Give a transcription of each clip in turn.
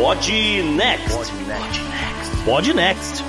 Pod Next. Pod Next.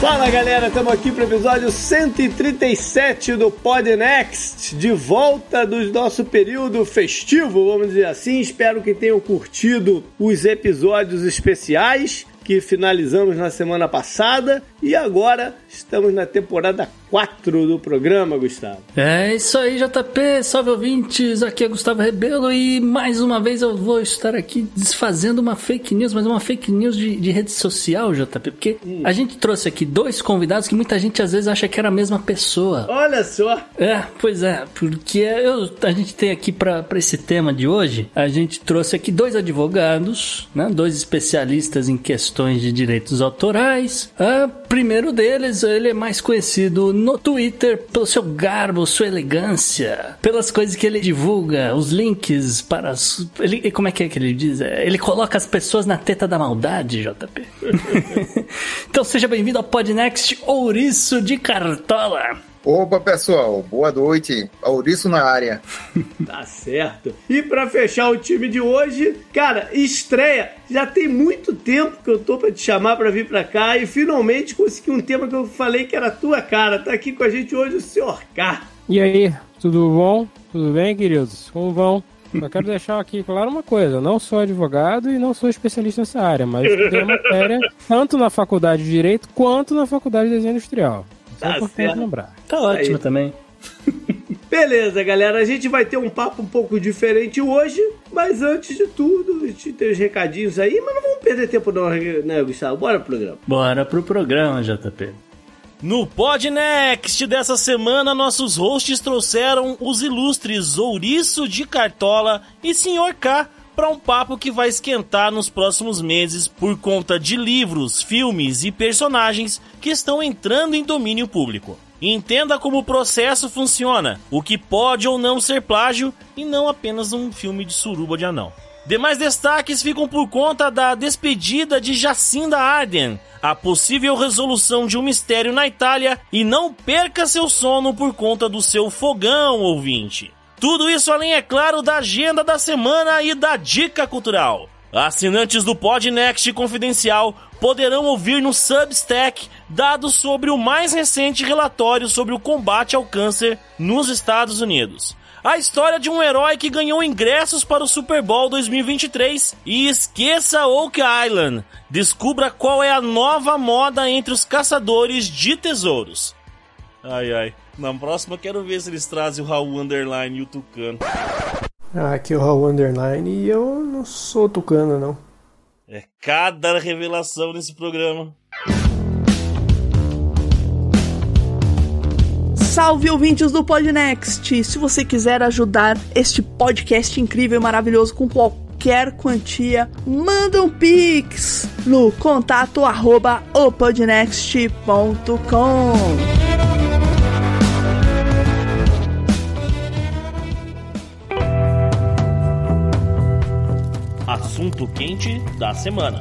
Fala galera, estamos aqui para o episódio 137 do Pod Next, de volta do nosso período festivo, vamos dizer assim. Espero que tenham curtido os episódios especiais que finalizamos na semana passada e agora estamos na temporada 4 do programa, Gustavo. É isso aí, JP. Salve ouvintes. Aqui é Gustavo Rebelo e mais uma vez eu vou estar aqui desfazendo uma fake news, mas uma fake news de, de rede social, JP, porque hum. a gente trouxe aqui dois convidados que muita gente às vezes acha que era a mesma pessoa. Olha só. É, pois é, porque eu, a gente tem aqui para esse tema de hoje, a gente trouxe aqui dois advogados, né, dois especialistas em questões de direitos autorais. Ah, primeiro deles, ele é mais conhecido no Twitter pelo seu garbo, sua elegância, pelas coisas que ele divulga, os links para as. Ele, como é que é que ele diz? É, ele coloca as pessoas na teta da maldade, JP. então seja bem-vindo ao Podnext Ouriço de Cartola. Opa, pessoal, boa noite. Ouriço na área. tá certo. E para fechar o time de hoje, cara, estreia. Já tem muito tempo que eu tô para te chamar para vir para cá e finalmente consegui um tema que eu falei que era tua cara. Tá aqui com a gente hoje o Sr. K. E aí, tudo bom? Tudo bem, queridos? Como vão? Só quero deixar aqui claro uma coisa: não sou advogado e não sou especialista nessa área, mas tenho matéria tanto na faculdade de Direito quanto na faculdade de Desenho Industrial. Tá é importante lembrar. Tá ótimo Aí. também. Beleza, galera. A gente vai ter um papo um pouco diferente hoje, mas antes de tudo, a gente tem os recadinhos aí, mas não vamos perder tempo não, né, Gustavo? Bora pro programa. Bora pro programa, JP. No Podnext dessa semana, nossos hosts trouxeram os ilustres Ouriço de Cartola e Sr. K para um papo que vai esquentar nos próximos meses por conta de livros, filmes e personagens que estão entrando em domínio público. Entenda como o processo funciona, o que pode ou não ser plágio e não apenas um filme de suruba de anão. Demais destaques ficam por conta da despedida de Jacinda Ardern, a possível resolução de um mistério na Itália e não perca seu sono por conta do seu fogão, ouvinte. Tudo isso além, é claro, da agenda da semana e da dica cultural. Assinantes do Podnext Confidencial poderão ouvir no Substack dados sobre o mais recente relatório sobre o combate ao câncer nos Estados Unidos. A história de um herói que ganhou ingressos para o Super Bowl 2023 e esqueça Oak Island. Descubra qual é a nova moda entre os caçadores de tesouros. Ai ai. Na próxima quero ver se eles trazem o Raul Underline e o Tucano. Ah, aqui é o Raul Underline e eu não sou Tucano, não. É cada revelação nesse programa. Salve ouvintes do Podnext! Se você quiser ajudar este podcast incrível e maravilhoso com qualquer quantia, manda um pix no contato arroba opodnext.com. assunto quente da semana.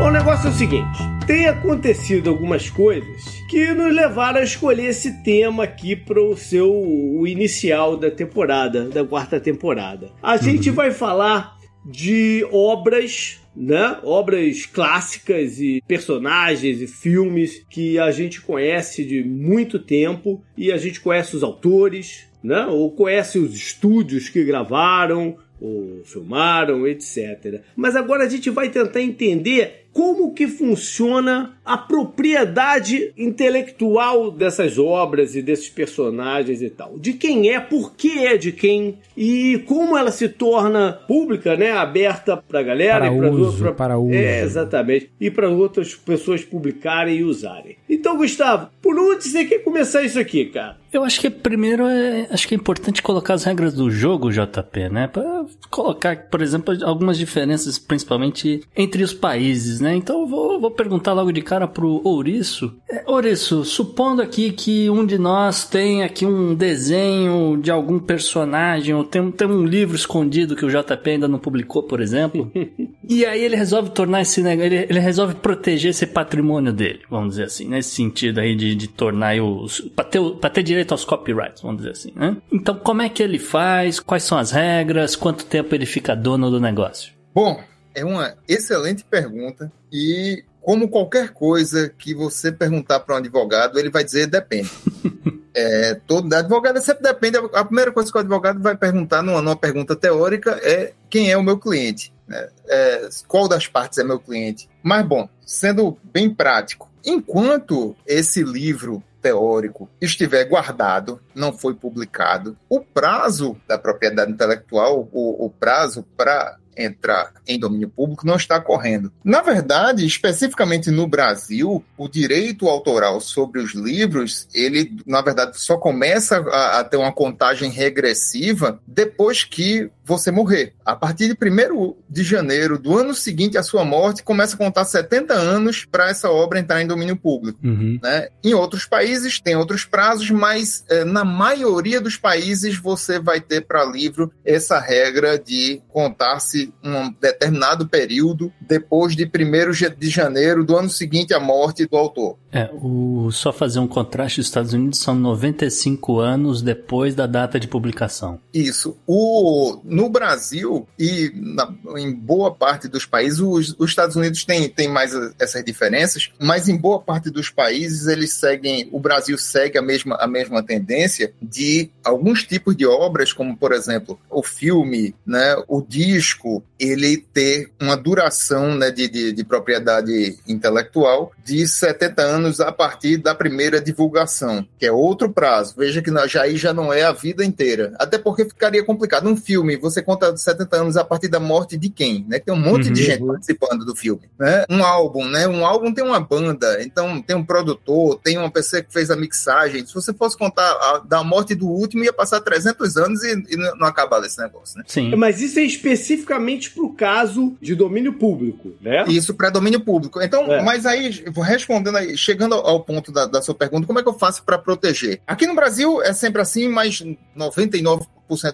o negócio é o seguinte: tem acontecido algumas coisas que nos levaram a escolher esse tema aqui para o seu o inicial da temporada, da quarta temporada. A gente uhum. vai falar de obras né? Obras clássicas e personagens e filmes que a gente conhece de muito tempo e a gente conhece os autores, né? Ou conhece os estúdios que gravaram ou filmaram, etc. Mas agora a gente vai tentar entender como que funciona a propriedade intelectual dessas obras e desses personagens e tal. De quem é, por que é de quem e como ela se torna pública, né, aberta para a galera para e para uso, pra... para uso. É, exatamente. E para outras pessoas publicarem e usarem. Então, Gustavo, por onde você quer começar isso aqui, cara? Eu acho que primeiro é, acho que é importante colocar as regras do jogo, JP, né? Para colocar, por exemplo, algumas diferenças, principalmente entre os países vezes, né? Então eu vou, vou perguntar logo de cara pro Ouriço. É, Ouriço, supondo aqui que um de nós tem aqui um desenho de algum personagem, ou tem, tem um livro escondido que o JP ainda não publicou, por exemplo, e aí ele resolve tornar esse negócio, ele, ele resolve proteger esse patrimônio dele, vamos dizer assim, nesse sentido aí de, de tornar os. Pra ter, pra ter direito aos copyrights, vamos dizer assim, né? Então, como é que ele faz? Quais são as regras? Quanto tempo ele fica dono do negócio? Bom, é uma excelente pergunta e como qualquer coisa que você perguntar para um advogado, ele vai dizer depende. é, todo advogado sempre depende. A primeira coisa que o advogado vai perguntar numa, numa pergunta teórica é quem é o meu cliente, né? é, qual das partes é meu cliente. Mas bom, sendo bem prático, enquanto esse livro teórico estiver guardado, não foi publicado, o prazo da propriedade intelectual, o, o prazo para entrar em domínio público não está correndo. Na verdade, especificamente no Brasil, o direito autoral sobre os livros, ele, na verdade, só começa a, a ter uma contagem regressiva depois que você morrer. A partir de 1 de janeiro do ano seguinte à sua morte, começa a contar 70 anos para essa obra entrar em domínio público. Uhum. Né? Em outros países tem outros prazos, mas eh, na maioria dos países você vai ter para livro essa regra de contar-se um determinado período depois de 1 de janeiro do ano seguinte à morte do autor. É, o, só fazer um contraste, os Estados Unidos são 95 anos depois da data de publicação. Isso. O, no Brasil e na, em boa parte dos países, os, os Estados Unidos têm tem mais essas diferenças, mas em boa parte dos países eles seguem, o Brasil segue a mesma, a mesma tendência de alguns tipos de obras, como por exemplo o filme, né, o disco, ele ter uma duração né, de, de, de propriedade intelectual de 70 anos a partir da primeira divulgação, que é outro prazo. Veja que já aí já não é a vida inteira. Até porque ficaria complicado. Um filme, você conta 70 anos a partir da morte de quem? Né? Tem um monte uhum. de gente participando do filme. Né? Um álbum, né? Um álbum tem uma banda, então tem um produtor, tem uma pessoa que fez a mixagem. Se você fosse contar a, da morte do último, ia passar 300 anos e, e não acabar esse negócio, né? Sim. Mas isso é especificamente para o caso de domínio público, né? Isso para domínio público. Então, é. mas aí, respondendo aí, chegando ao ponto da, da sua pergunta, como é que eu faço para proteger? Aqui no Brasil é sempre assim, mas 99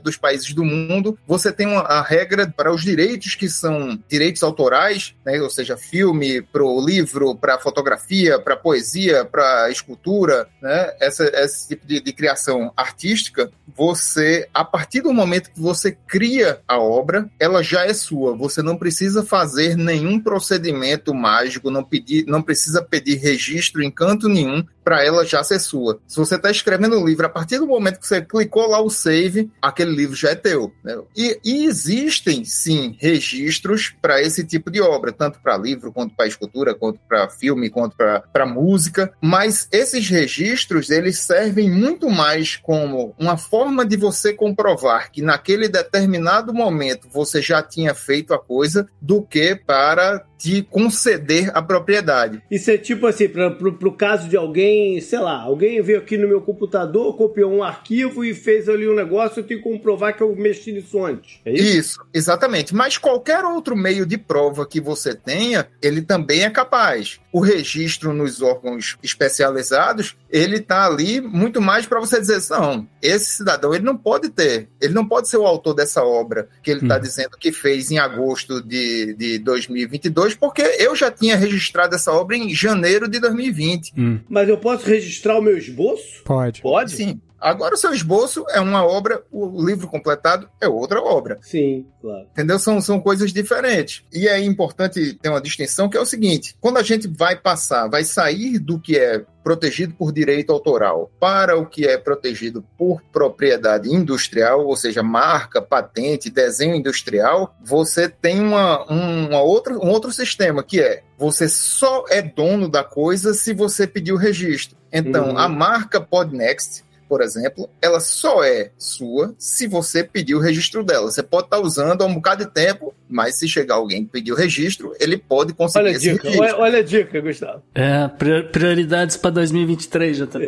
dos países do mundo, você tem uma, a regra para os direitos que são direitos autorais, né, ou seja, filme, para o livro, para fotografia, para poesia, para escultura, né, essa, esse tipo de, de criação artística, você, a partir do momento que você cria a obra, ela já é sua. Você não precisa fazer nenhum procedimento mágico, não, pedir, não precisa pedir registro em canto nenhum para ela já ser sua. Se você está escrevendo um livro, a partir do momento que você clicou lá o save, aquele livro já é teu. Né? E, e, existem, sim, registros para esse tipo de obra, tanto para livro, quanto para escultura, quanto para filme, quanto para música. Mas esses registros, eles servem muito mais como uma forma de você comprovar que naquele determinado momento você já tinha feito a coisa, do que para de conceder a propriedade. Isso é tipo assim, para o caso de alguém, sei lá, alguém veio aqui no meu computador, copiou um arquivo e fez ali um negócio, eu tenho que comprovar que eu mexi nisso antes. É isso? isso, exatamente. Mas qualquer outro meio de prova que você tenha, ele também é capaz. O registro nos órgãos especializados, ele está ali muito mais para você dizer, não, esse cidadão, ele não pode ter, ele não pode ser o autor dessa obra que ele está hum. dizendo que fez em agosto de, de 2022, porque eu já tinha registrado essa obra em janeiro de 2020. Hum. Mas eu posso registrar o meu esboço? Pode. Pode? Sim. Agora, o seu esboço é uma obra, o livro completado é outra obra. Sim, claro. Entendeu? São, são coisas diferentes. E é importante ter uma distinção que é o seguinte: quando a gente vai passar, vai sair do que é protegido por direito autoral para o que é protegido por propriedade industrial, ou seja, marca, patente, desenho industrial, você tem uma, uma outra, um outro sistema que é você só é dono da coisa se você pedir o registro. Então, uhum. a marca Podnext por exemplo, ela só é sua se você pedir o registro dela. Você pode estar usando há um bocado de tempo, mas se chegar alguém que pedir o registro, ele pode conseguir olha esse dica, olha, olha, a dica, Gustavo. É, prioridades para 2023, JP.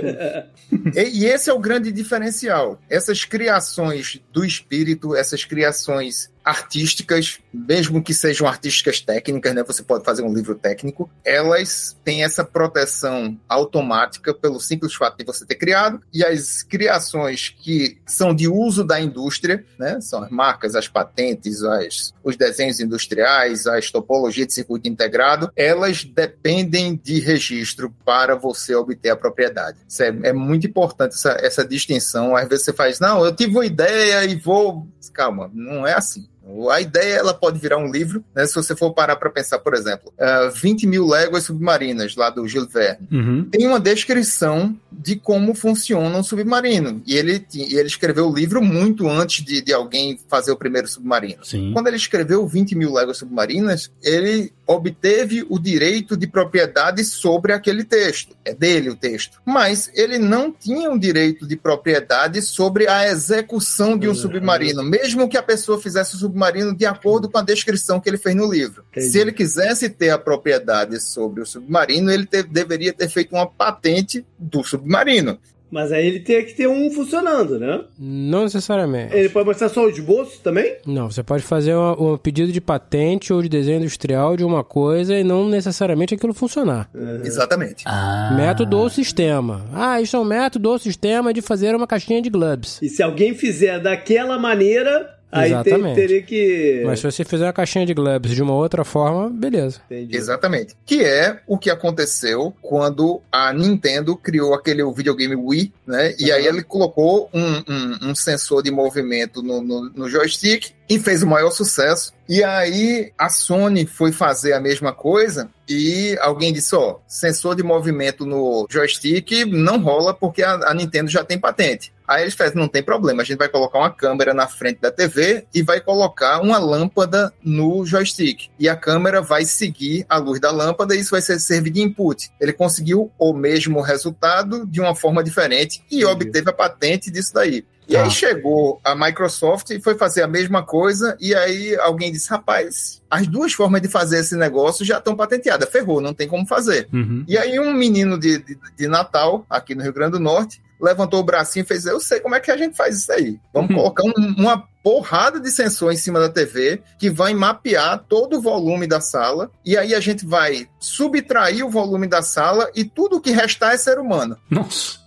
e, e esse é o grande diferencial. Essas criações do espírito, essas criações artísticas, mesmo que sejam artísticas técnicas, né? Você pode fazer um livro técnico, elas têm essa proteção automática pelo simples fato de você ter criado, e as criações que são de uso da indústria, né? São as marcas, as patentes, as, os desenhos industriais, as topologias de circuito integrado, elas dependem de registro para você obter a propriedade. É, é muito importante essa, essa distinção. Às vezes você faz, não, eu tive uma ideia e vou. Calma, não é assim. A ideia ela pode virar um livro, né? Se você for parar para pensar, por exemplo, uh, 20 mil léguas submarinas, lá do Gil Verne. Uhum. Tem uma descrição de como funciona um submarino. E ele, ele escreveu o livro muito antes de, de alguém fazer o primeiro submarino. Sim. Quando ele escreveu 20 mil léguas submarinas, ele obteve o direito de propriedade sobre aquele texto. É dele o texto. Mas ele não tinha o direito de propriedade sobre a execução de um Uhum. submarino, mesmo que a pessoa fizesse o submarino de acordo com a descrição que ele fez no livro. Entendi. Se ele quisesse ter a propriedade sobre o submarino, ele te- deveria ter feito uma patente do submarino. Mas aí ele tem que ter um funcionando, né? Não necessariamente. Ele pode mostrar só o esboço também? Não, você pode fazer um pedido de patente ou de desenho industrial de uma coisa e não necessariamente aquilo funcionar. Exatamente. Ah. Método ou sistema. Ah, isso é um método ou sistema de fazer uma caixinha de globes. E se alguém fizer daquela maneira, aí Exatamente. teria que. Mas se você fizer uma caixinha de globes de uma outra forma, beleza. Entendi. Exatamente. Que é o que aconteceu quando a Nintendo criou aquele videogame Wii, né? E aí ele colocou um, um- um sensor de movimento no, no- no joystick e fez o maior sucesso. E aí a Sony foi fazer a mesma coisa e alguém disse, ó, sensor de movimento no joystick não rola porque a, a Nintendo já tem patente. Aí eles falaram, não tem problema, a gente vai colocar uma câmera na frente da TV e vai colocar uma lâmpada no joystick. E a câmera vai seguir a luz da lâmpada e isso vai ser servir de input. Ele conseguiu o mesmo resultado de uma forma diferente e obteve a patente disso daí. E Tá. aí chegou a Microsoft e foi fazer a mesma coisa, e aí alguém disse: rapaz, as duas formas de fazer esse negócio já estão patenteadas, ferrou, não tem como fazer. Uhum. E aí um menino de, de, de Natal, aqui no Rio Grande do Norte, levantou o bracinho e fez: Eu sei como é que a gente faz isso aí. Vamos Uhum. colocar um- uma porrada de sensor em cima da TV que vai mapear todo o volume da sala, e aí a gente vai subtrair o volume da sala e tudo o que restar é ser humano. Nossa,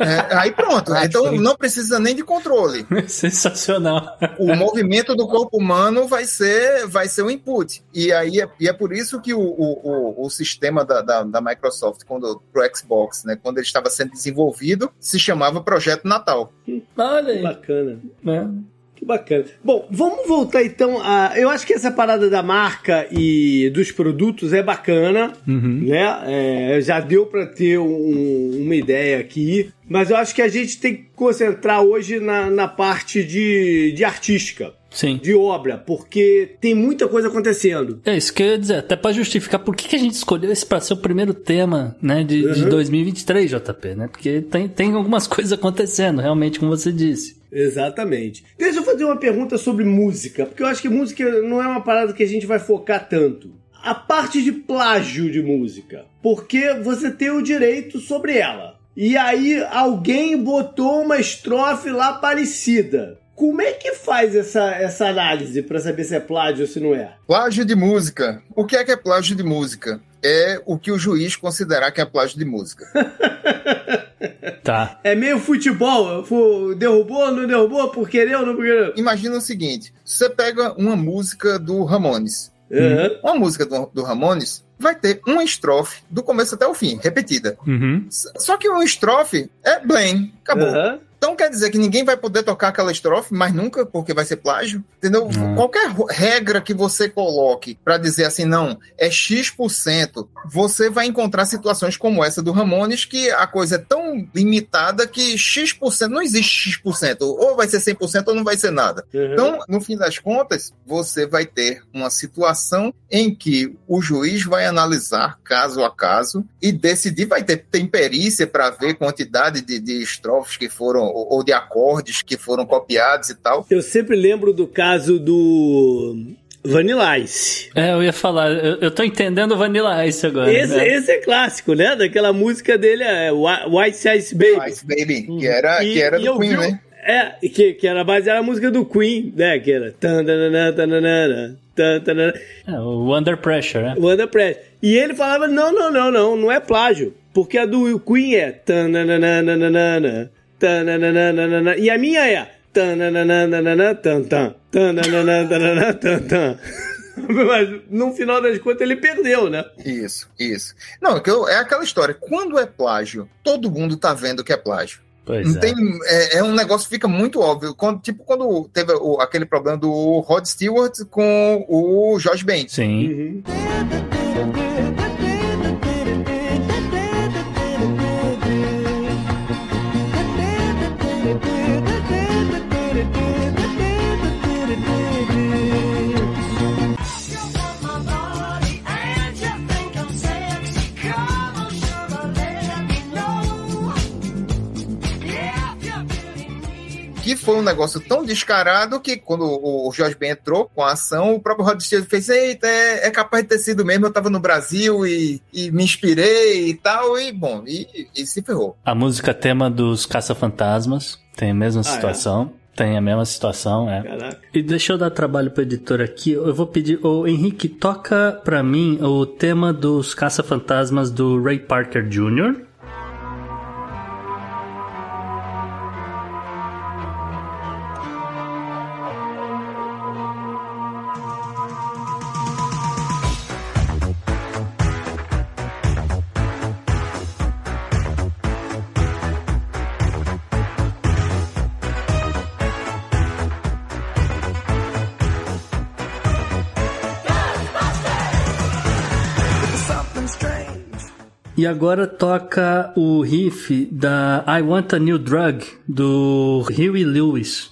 É, aí pronto. então não precisa nem de controle sensacional. o movimento do corpo humano vai ser, vai ser o input. E aí é, e é por isso que o, o, o, sistema da, da, da Microsoft, quando pro Xbox, né, quando ele estava sendo desenvolvido, se chamava Projeto Natal. Olha Que aí. bacana. né? Que bacana. Bom, vamos voltar então a. Eu acho que essa parada da marca e dos produtos é bacana, Uhum. né? É, já deu para ter um- uma ideia aqui, mas eu acho que a gente tem que concentrar hoje na, na parte de, de artística, Sim. de obra, porque tem muita coisa acontecendo. É isso que eu ia dizer, até pra justificar por que, que a gente escolheu esse pra ser o primeiro tema, né, de, de 2023, JP, né? Porque tem, tem algumas coisas acontecendo, realmente, como você disse. Exatamente. Deixa eu fazer uma pergunta sobre música, porque eu acho que música não é uma parada que a gente vai focar tanto. A parte de plágio de música, porque você tem o direito sobre ela. E aí alguém botou uma estrofe lá parecida. Como é que faz essa, essa análise pra saber se é plágio ou se não é? Plágio de música. O que é que é plágio de música? É o que o juiz considerar que é plágio de música. Tá. É meio futebol, fu- derrubou, não derrubou, por querer ou não por querer? Imagina o seguinte: você pega uma música do Ramones. Aham. Uma música do, do Ramones vai ter uma estrofe do começo até o fim, repetida. Uhum. Só que uma estrofe é blame, acabou. Aham. Então quer dizer que ninguém vai poder tocar aquela estrofe, mas nunca, porque vai ser plágio, entendeu? Hum. Qualquer regra que você coloque para dizer assim, não, é X%, você vai encontrar situações como essa do Ramones, que a coisa é tão limitada que X%, não existe X%, ou vai ser 100% ou não vai ser nada. Aham. Então, no fim das contas, você vai ter uma situação em que o juiz vai analisar caso a caso e decidir, vai ter tem perícia para ver quantidade de, de estrofes que foram, ou, ou de acordes que foram copiados e tal. Eu sempre lembro do caso do Vanilla Ice. É, eu ia falar, eu, eu tô entendendo o Vanilla Ice agora. Esse, né? esse é clássico, né? Daquela música dele, é Whi- White Ice Baby. Ice Baby, que era, E- que era e do Queen, vi- né? É, que, que era baseada na música do Queen, né? Que era. É, o Under Pressure, né? O Under Pressure. E ele falava: não, não, não, não, não é plágio. Porque a do Queen é. tananana, tananana, E a minha é. tananana, tan, tan, tananana, tan, tan. Mas no final das contas ele perdeu, né? Isso, isso. Não, é é aquela história. Quando é plágio, todo mundo tá vendo que é plágio. Pois Não é. tem, é, é um negócio que fica muito óbvio. Quando, tipo quando teve o- aquele problema do Rod Stewart com o Josh Ben. Sim. Uhum. Que foi um negócio tão descarado que quando o Josh Ben entrou com a ação, o próprio Rod Stewart fez: Eita, é, é capaz de ter sido mesmo. Eu tava no Brasil e, e me inspirei e tal. E bom, e, e se ferrou. A música tema dos Caça-Fantasmas tem a mesma Ah, é? situação. Tem a mesma situação, é. Caraca. E deixa eu dar trabalho pro editor aqui. Eu vou pedir, ô Henrique, toca pra mim o tema dos Caça-Fantasmas do Ray Parker Jr. agora toca o riff da I Want a New Drug do Huey Lewis.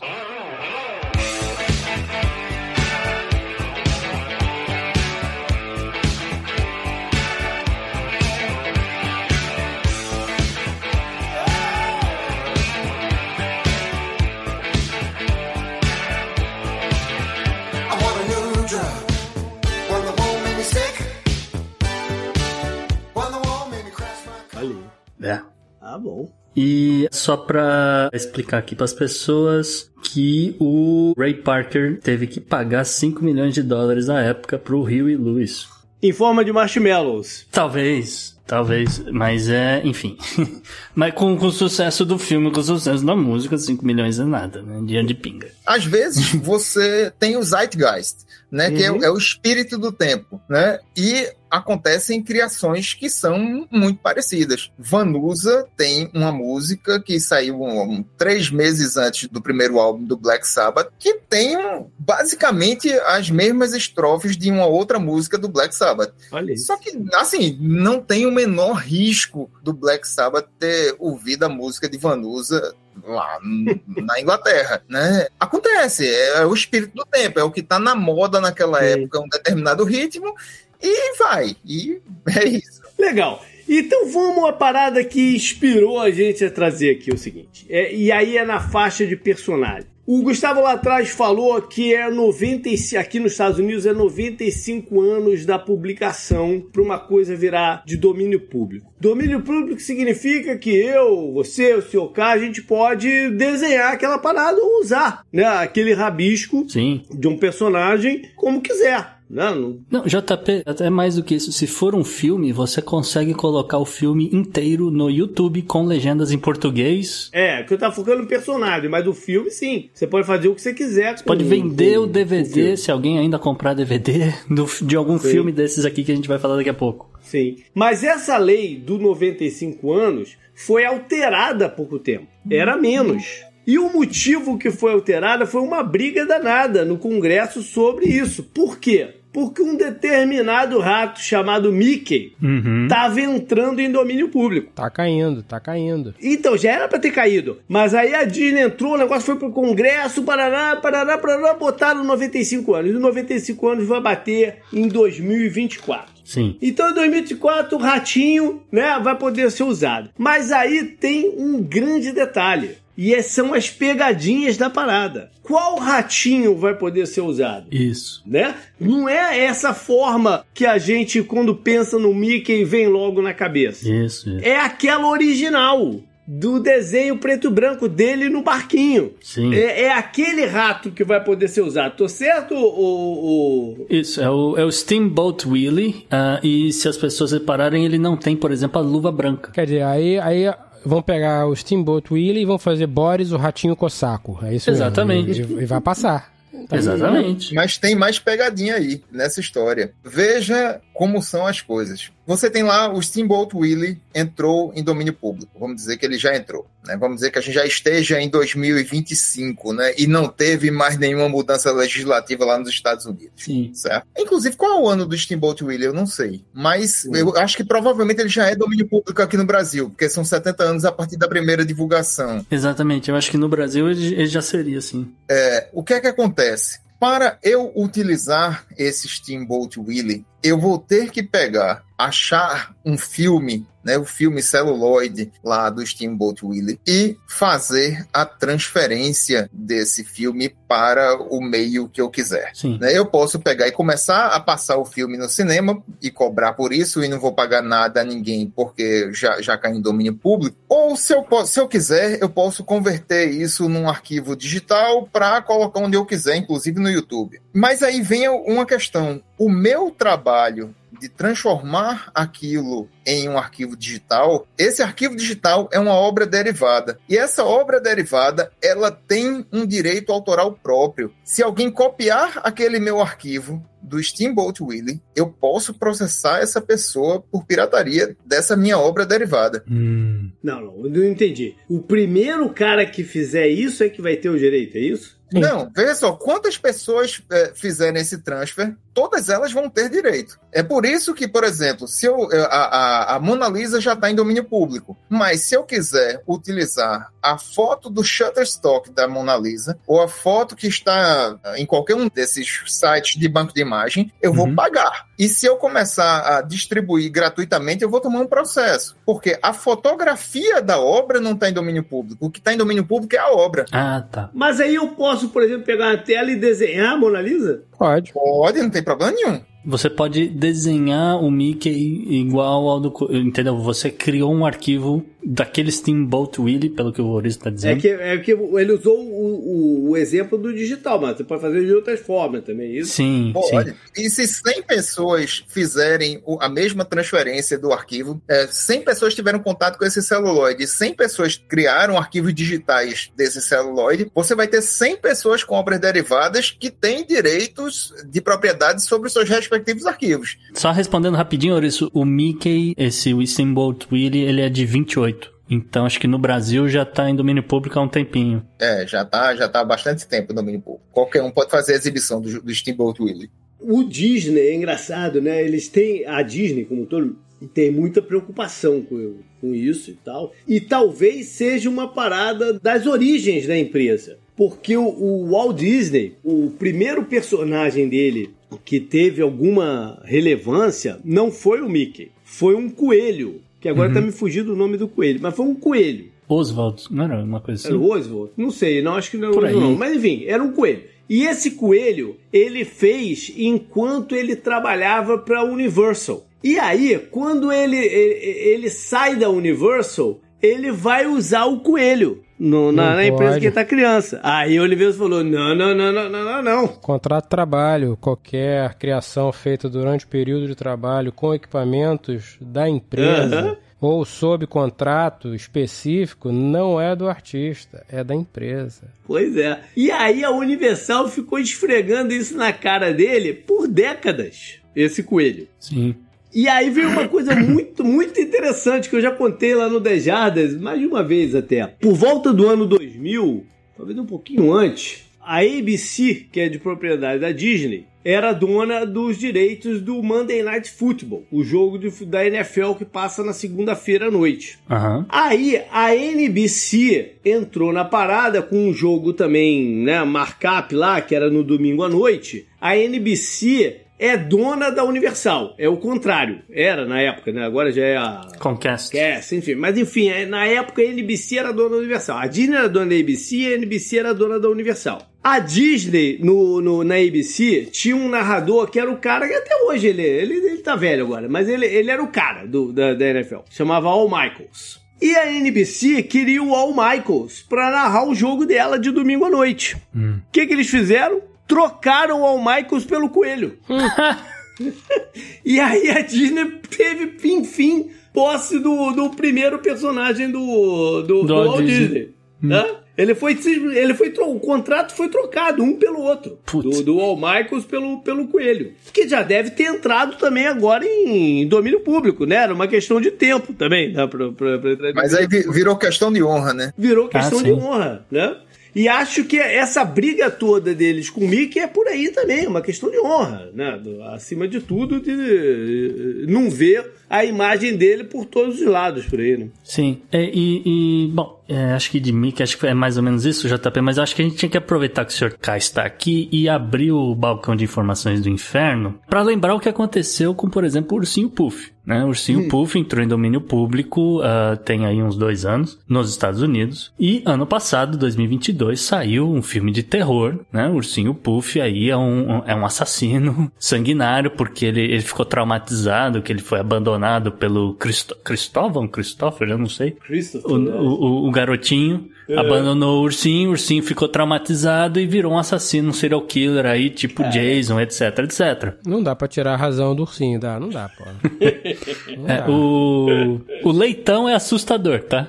É. Ah, bom. E só pra explicar aqui pras pessoas que o Ray Parker teve que pagar 5 milhões de dólares na época pro Huey Lewis. Em forma de marshmallows. Talvez, talvez, mas é, enfim. mas com, com o sucesso do filme, com o sucesso da música, 5 milhões é nada, né? Dinheiro de pinga. Às vezes você tem o Zeitgeist, né? Que é, Uhum. é o espírito do tempo, né? E acontecem criações que são muito parecidas. Vanusa tem uma música que saiu um- um- três meses antes do primeiro álbum do Black Sabbath, que tem basicamente as mesmas estrofes de uma outra música do Black Sabbath. Só que, assim, não tem o menor risco do Black Sabbath ter ouvido a música de Vanusa lá na Inglaterra, né? Acontece, é o espírito do tempo, é o que tá na moda naquela Sim. época, um determinado ritmo, e vai, e é isso. Legal. Então vamos a parada que inspirou a gente a trazer aqui o seguinte. É, e aí é na faixa de personagem. O Gustavo lá atrás falou que é 95, aqui nos Estados Unidos é 95 anos da publicação para uma coisa virar de domínio público. Domínio público significa que eu, você, o senhor K, a gente pode desenhar aquela parada ou usar, né? Aquele rabisco Sim. de um personagem como quiser. Né? Não, Não, JP, até mais do que isso. Se for um filme, você consegue colocar o filme inteiro no YouTube com legendas em português. É, que eu tava focando no personagem, mas o filme sim. Você pode fazer o que você quiser. com- Pode vender com- o DVD, filme. se alguém ainda comprar DVD, do- de algum Sim. filme desses aqui que a gente vai falar daqui a pouco. Sim. Mas essa lei do 95 anos foi alterada há pouco tempo. Era menos. E o motivo que foi alterada foi uma briga danada no Congresso sobre isso. Por quê? Porque um determinado rato chamado Mickey Uhum. estava entrando em domínio público. Tá caindo, tá caindo. Então, já era pra ter caído. Mas aí a Disney entrou, o negócio foi pro Congresso, parará, parará, parará, botaram 95 anos. E 95 anos vai bater em 2024. Sim. Então, em 2024, o ratinho né, vai poder ser usado. Mas aí tem um grande detalhe. E é- são as pegadinhas da parada. Qual ratinho vai poder ser usado? Isso. né? Não é essa forma que a gente, quando pensa no Mickey, vem logo na cabeça. Isso, isso. É aquela original. do desenho preto e branco dele no barquinho. Sim. É, é aquele rato que vai poder ser usado. Tô certo, o. o... Isso, é o, é o Steamboat Willie. ah, e se as pessoas repararem, ele não tem, por exemplo, a luva branca. Quer dizer, aí, aí vão pegar o Steamboat Willie e vão fazer Boris, o ratinho cossaco. É isso mesmo. Exatamente. E, e vai passar. Tá Exatamente. Mas tem mais pegadinha aí nessa história. Veja como são as coisas. Você tem lá o Steamboat Willie entrou em domínio público. Vamos dizer que ele já entrou. Né? Vamos dizer que a gente já esteja em 2025, né? E não teve mais nenhuma mudança legislativa lá nos Estados Unidos. Sim. Certo? Inclusive, qual é o ano do Steamboat Willie? Eu não sei. Mas eu acho que provavelmente ele já é domínio público aqui no Brasil, porque são 70 anos a partir da primeira divulgação. Exatamente. Eu acho que no Brasil ele, ele já seria assim. É, o que é que acontece? Para eu utilizar esse Steamboat Willie, eu vou ter que pegar, achar um filme, né, o filme celuloide lá do Steamboat Willie e fazer a transferência desse filme para o meio que eu quiser. Né? Eu posso pegar e começar a passar o filme no cinema e cobrar por isso e não vou pagar nada a ninguém porque já, já cai em domínio público. Ou se eu, se eu quiser, eu posso converter isso num arquivo digital para colocar onde eu quiser, inclusive no YouTube. Mas aí vem uma questão. O meu trabalho de transformar aquilo em um arquivo digital, esse arquivo digital é uma obra derivada. E essa obra derivada, ela tem um direito autoral próprio. Se alguém copiar aquele meu arquivo do Steamboat Willie, eu posso processar essa pessoa por pirataria dessa minha obra derivada. Hum. Não, não, eu não entendi. O primeiro cara que fizer isso é que vai ter o direito, é isso? Não, veja só, quantas pessoas é, fizerem esse transfer, todas elas vão ter direito. É por isso que, por exemplo, se eu, a, a, a Mona Lisa já está em domínio público, mas se eu quiser utilizar a foto do Shutterstock da Mona Lisa, ou a foto que está ah, em qualquer um desses sites de banco de imagem, eu vou Uhum. pagar. E se eu começar a distribuir gratuitamente, eu vou tomar um processo. Porque a fotografia da obra não está em domínio público. O que está em domínio público é a obra. Ah, tá. Mas aí eu posso, por exemplo, pegar uma tela e desenhar a Mona Lisa? Pode. Pode, não tem problema nenhum. Você pode desenhar o Mickey igual ao do. Entendeu? Você criou um arquivo daquele Steamboat Willie, pelo que o Oris tá É dizendo. que, é que ele usou o, o, o exemplo do digital, mas você pode fazer de outras formas também, isso? Sim, sim. Pode. E se 100 pessoas fizerem o- a mesma transferência do arquivo, é, 100 pessoas tiveram contato com esse celuloide, 100 pessoas criaram arquivos digitais desse celuloide, você vai ter 100 pessoas com obras derivadas que têm direitos de propriedade sobre os seus respectivos arquivos. Só respondendo rapidinho, Oris, o Mickey, esse Steamboat Willie, ele é de 28. Então acho que no Brasil já tá em domínio público há um tempinho. É, já tá, já tá há bastante tempo no domínio público. Qualquer um pode fazer a exibição do, do Steamboat Willie. O Disney é engraçado, né? Eles têm. A Disney, como um todo, tem muita preocupação com, com isso e tal. E talvez seja uma parada das origens da empresa. Porque o, o Walt Disney, o primeiro personagem dele que teve alguma relevância, não foi o Mickey. Foi um coelho. Que agora tá me fugindo o nome do coelho. Mas foi um coelho. Oswald, não era uma coisa Era assim? o Oswald? Não sei, não acho que não era aí. não. Mas enfim, era um coelho. E esse coelho ele fez enquanto ele trabalhava para a Universal. E aí, quando ele, ele, ele sai da Universal, ele vai usar o coelho no- na, Não na empresa que ele tá criança. Aí a Universal falou: não, não, não, não, não, não, não. Contrato de trabalho, qualquer criação feita durante o período de trabalho com equipamentos da empresa Aham. ou sob contrato específico não é do artista, é da empresa. Pois é. E aí a Universal ficou esfregando isso na cara dele por décadas. Esse coelho. Sim. E aí veio uma coisa muito, muito interessante que eu já contei lá no Dejardas, mais de uma vez até. Por volta do ano 2000, talvez um pouquinho antes, a ABC, que é de propriedade da Disney, era dona dos direitos do Monday Night Football, o jogo de- da NFL que passa na segunda-feira à noite. Aham. Aí a NBC entrou na parada com um jogo também, né, markup lá, que era no domingo à noite. A NBC é dona da Universal, é o contrário. Era na época, né? Agora já é a Comcast. Comcast, enfim. Mas enfim, é- na época a NBC era dona da Universal. A Disney era dona da ABC e a NBC era dona da Universal. A Disney, no, no- na ABC, tinha um narrador que era o cara que até hoje ele, ele, ele tá velho agora, mas ele, ele era o cara do, da, da NFL. Chamava Al Michaels. E a NBC queria o Al Michaels pra narrar o jogo dela de domingo à noite. O que, que eles fizeram? Trocaram o Al Michaels pelo coelho. e aí a Disney teve, enfim, posse do, do primeiro personagem do, do, do Walt Disney. Disney. né? Ele foi, ele foi, o contrato foi trocado um pelo outro. Putz. Do, do Al Michaels pelo, pelo Coelho. Que já deve ter entrado também agora em domínio público, né? Era uma questão de tempo também. Né? Pra, pra, pra Mas aí vi- virou questão de honra, né? virou questão Ah, de honra, né? E acho que essa briga toda deles com o Mickey é por aí também, uma questão de honra, né? Acima de tudo, de não ver a imagem dele por todos os lados por aí, né? Sim, É, e, e, bom, é, acho que de Mickey, acho que é mais ou menos isso, JP, mas acho que a gente tinha que aproveitar que o Sr. K está aqui e abrir o balcão de informações do inferno para lembrar o que aconteceu com, por exemplo, o Ursinho Puff. Né? O Ursinho Puff entrou em domínio público ah, tem aí uns dois anos nos Estados Unidos e ano passado, 2022, saiu um filme de terror, né? O Ursinho Puff aí é um, é um assassino sanguinário porque ele, ele ficou traumatizado, que ele foi abandonado pelo Cristo, Cristóvão, Christopher, eu não sei. Christopher, né? o, o- o garotinho abandonou o ursinho, o ursinho ficou traumatizado e virou um assassino, um serial killer aí, tipo Jason, etc, etc. Não dá pra tirar a razão do ursinho, dá, não dá, pô. Não É, dá. o, o leitão é assustador, tá?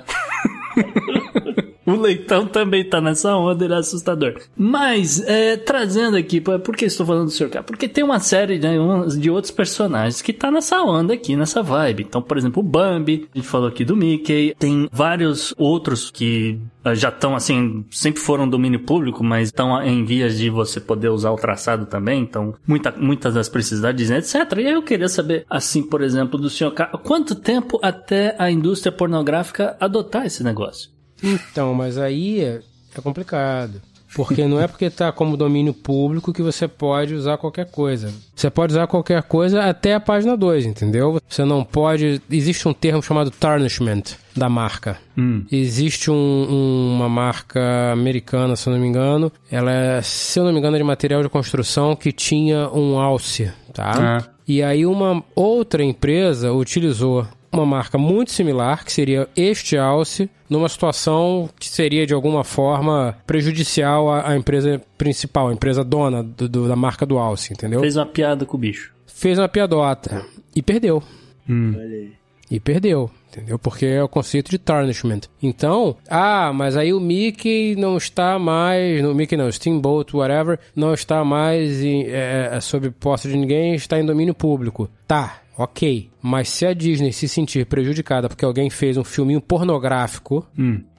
O leitão também tá nessa onda, ele é assustador. Mas, é, trazendo aqui, por que estou falando do Sr. K? Porque tem uma série né, de outros personagens que tá nessa onda aqui, nessa vibe. Então, por exemplo, o Bambi, a gente falou aqui do Mickey, tem vários outros que ah, já estão assim, sempre foram domínio público, mas estão em vias de você poder usar o traçado também, então muita, muitas das precisidades, etc. E eu queria saber, assim, por exemplo, do Sr. K, quanto tempo até a indústria pornográfica adotar esse negócio? Então, mas aí é, é complicado. Porque não é porque tá como domínio público que você pode usar qualquer coisa. Você pode usar qualquer coisa até a página 2, entendeu? Você não pode. Existe um termo chamado tarnishment da marca. Hum. Existe um- um- uma marca americana, se eu não me engano. Ela é, se eu não me engano, é de material de construção que tinha um alce, tá? Ah. E aí uma outra empresa utilizou uma marca muito similar, que seria este alce, numa situação que seria de alguma forma prejudicial à, à empresa principal, a empresa dona do- do- da marca do alce, entendeu? Fez uma piada com o bicho. Fez uma piadota e perdeu. Olha aí. E perdeu, entendeu? Porque é o conceito de tarnishment. Então, ah, mas aí o Mickey não está mais, no Mickey não, Steamboat, whatever, não está mais em, é, é, sob posse de ninguém, está em domínio público. Tá, ok. Mas se a Disney se sentir prejudicada porque alguém fez um filminho pornográfico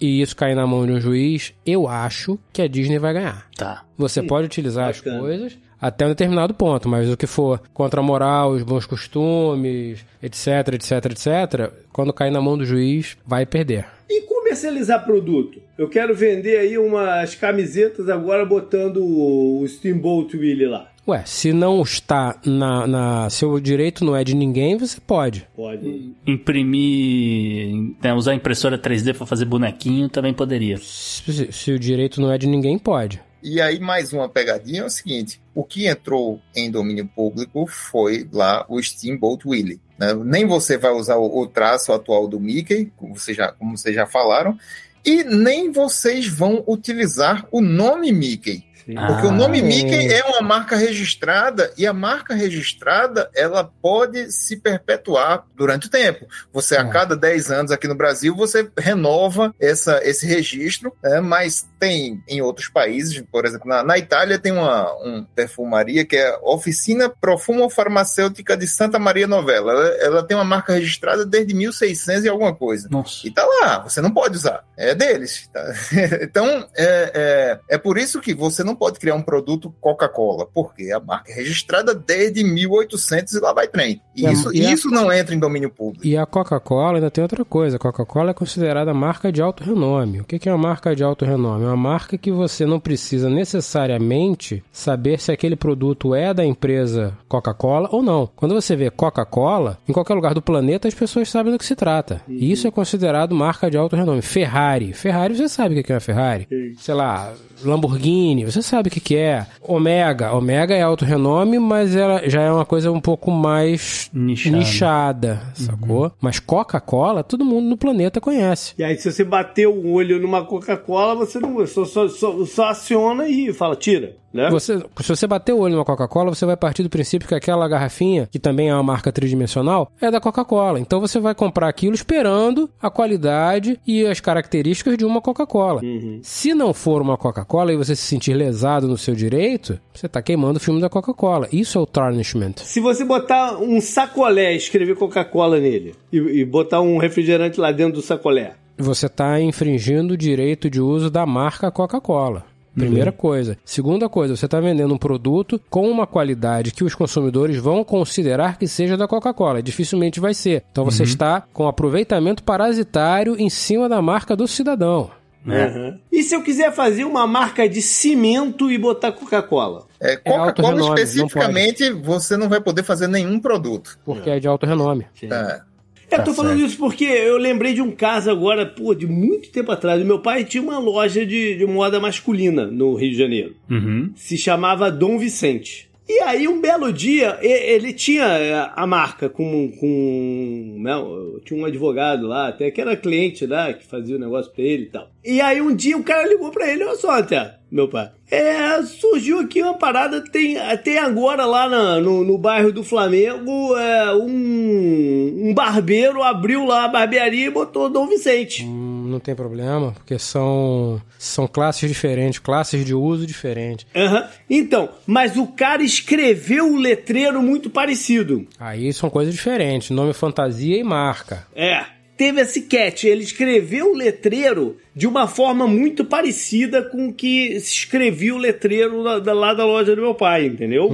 e isso cair na mão de um juiz, eu acho que a Disney vai ganhar. Tá. Você pode utilizar bacana. as coisas até um determinado ponto, mas o que for contra a moral, os bons costumes, etc, etc, etc, quando cair na mão do juiz, vai perder. E comercializar produto? Eu quero vender aí umas camisetas agora botando o Steamboat Willie lá. Ué, se não está na, na. Se o direito não é de ninguém, você pode. Pode. Imprimir, né, usar impressora 3D pra fazer bonequinho também poderia. Se, se o direito não é de ninguém, pode. E aí, mais uma pegadinha é o seguinte: o que entrou em domínio público foi lá o Steamboat Willie. né? Nem você vai usar o, o traço atual do Mickey, como, você já, como vocês já falaram, e nem vocês vão utilizar o nome Mickey. Porque Ah, o nome é. Mickey é uma marca registrada e a marca registrada ela pode se perpetuar durante o tempo. Você a É. cada 10 anos aqui no Brasil você renova essa, esse registro, né? mas tem em outros países, por exemplo, na, na Itália tem uma um perfumaria que é a Oficina Profumo Farmacêutica de Santa Maria Novella. Ela, ela tem uma marca registrada desde 1600 e alguma coisa. Nossa. E tá lá, você não pode usar. É deles. tá? então, é, é, é por isso que você não pode criar um produto Coca-Cola, porque a marca é registrada desde 1800 e lá vai trem. E E a- isso, e a- isso não entra em domínio público. E a Coca-Cola ainda tem outra coisa. A Coca-Cola é considerada marca de alto renome. O que é uma marca de alto renome? É uma marca que você não precisa necessariamente saber se aquele produto é da empresa Coca-Cola ou não. Quando você vê Coca-Cola, em qualquer lugar do planeta as pessoas sabem do que se trata. E isso é considerado marca de alto renome. Ferrari. Ferrari, você sabe o que que é uma Ferrari? Sei lá, Lamborghini, você sabe o que, que é. Ômega. Ômega é alto renome, mas ela já é uma coisa um pouco mais Nichada. nichada, sacou? Mas Coca-Cola, todo mundo no planeta conhece. E aí, se você bater o olho numa Coca-Cola, você não só, só, só, só aciona e fala, tira, né? Você, se você bater o olho numa Coca-Cola, você vai partir do princípio que aquela garrafinha, que também é uma marca tridimensional, é da Coca-Cola. Então você vai comprar aquilo esperando a qualidade e as características de uma Coca-Cola. Se não for uma Coca-Cola e você se sentir lesado no seu direito, você tá queimando o filme da Coca-Cola. Isso é o tarnishment. Se você botar um sacolé e escrever Coca-Cola nele e, e botar um refrigerante lá dentro do sacolé, Você tá infringindo o direito de uso da marca Coca-Cola. Primeira coisa. Segunda coisa, você está vendendo um produto com uma qualidade que os consumidores vão considerar que seja da Coca-Cola. Dificilmente vai ser. Então você está com aproveitamento parasitário em cima da marca do cidadão. Uhum. E se eu quiser fazer uma marca de cimento e botar Coca-Cola? É, alto Coca-Cola não especificamente, você não vai poder fazer nenhum produto. Porque é de alto renome. É. Eu Tá tô falando certo. isso porque eu lembrei de um caso agora, pô, de muito tempo atrás. O meu pai tinha uma loja de, de moda masculina no Rio de Janeiro. Uhum. Se chamava Dom Vicente. E aí, um belo dia, ele tinha é, a marca com. com não, tinha um advogado lá, até que era cliente lá, que fazia o negócio pra ele e tal. E aí, um dia, o cara ligou pra ele: Olha só, até, meu pai. É, surgiu aqui uma parada, tem, tem agora lá na- no, no bairro do Flamengo, é, um, um barbeiro abriu lá a barbearia e botou Dom Vicente. Hum, Não tem problema, porque são, são classes diferentes, classes de uso diferentes. Aham. Então, mas o cara escreveu o letreiro muito parecido. Aí são coisas diferentes, nome fantasia e marca. É. Teve esse catch, ele escreveu o letreiro de uma forma muito parecida com que se escrevia o letreiro lá da loja do meu pai, entendeu?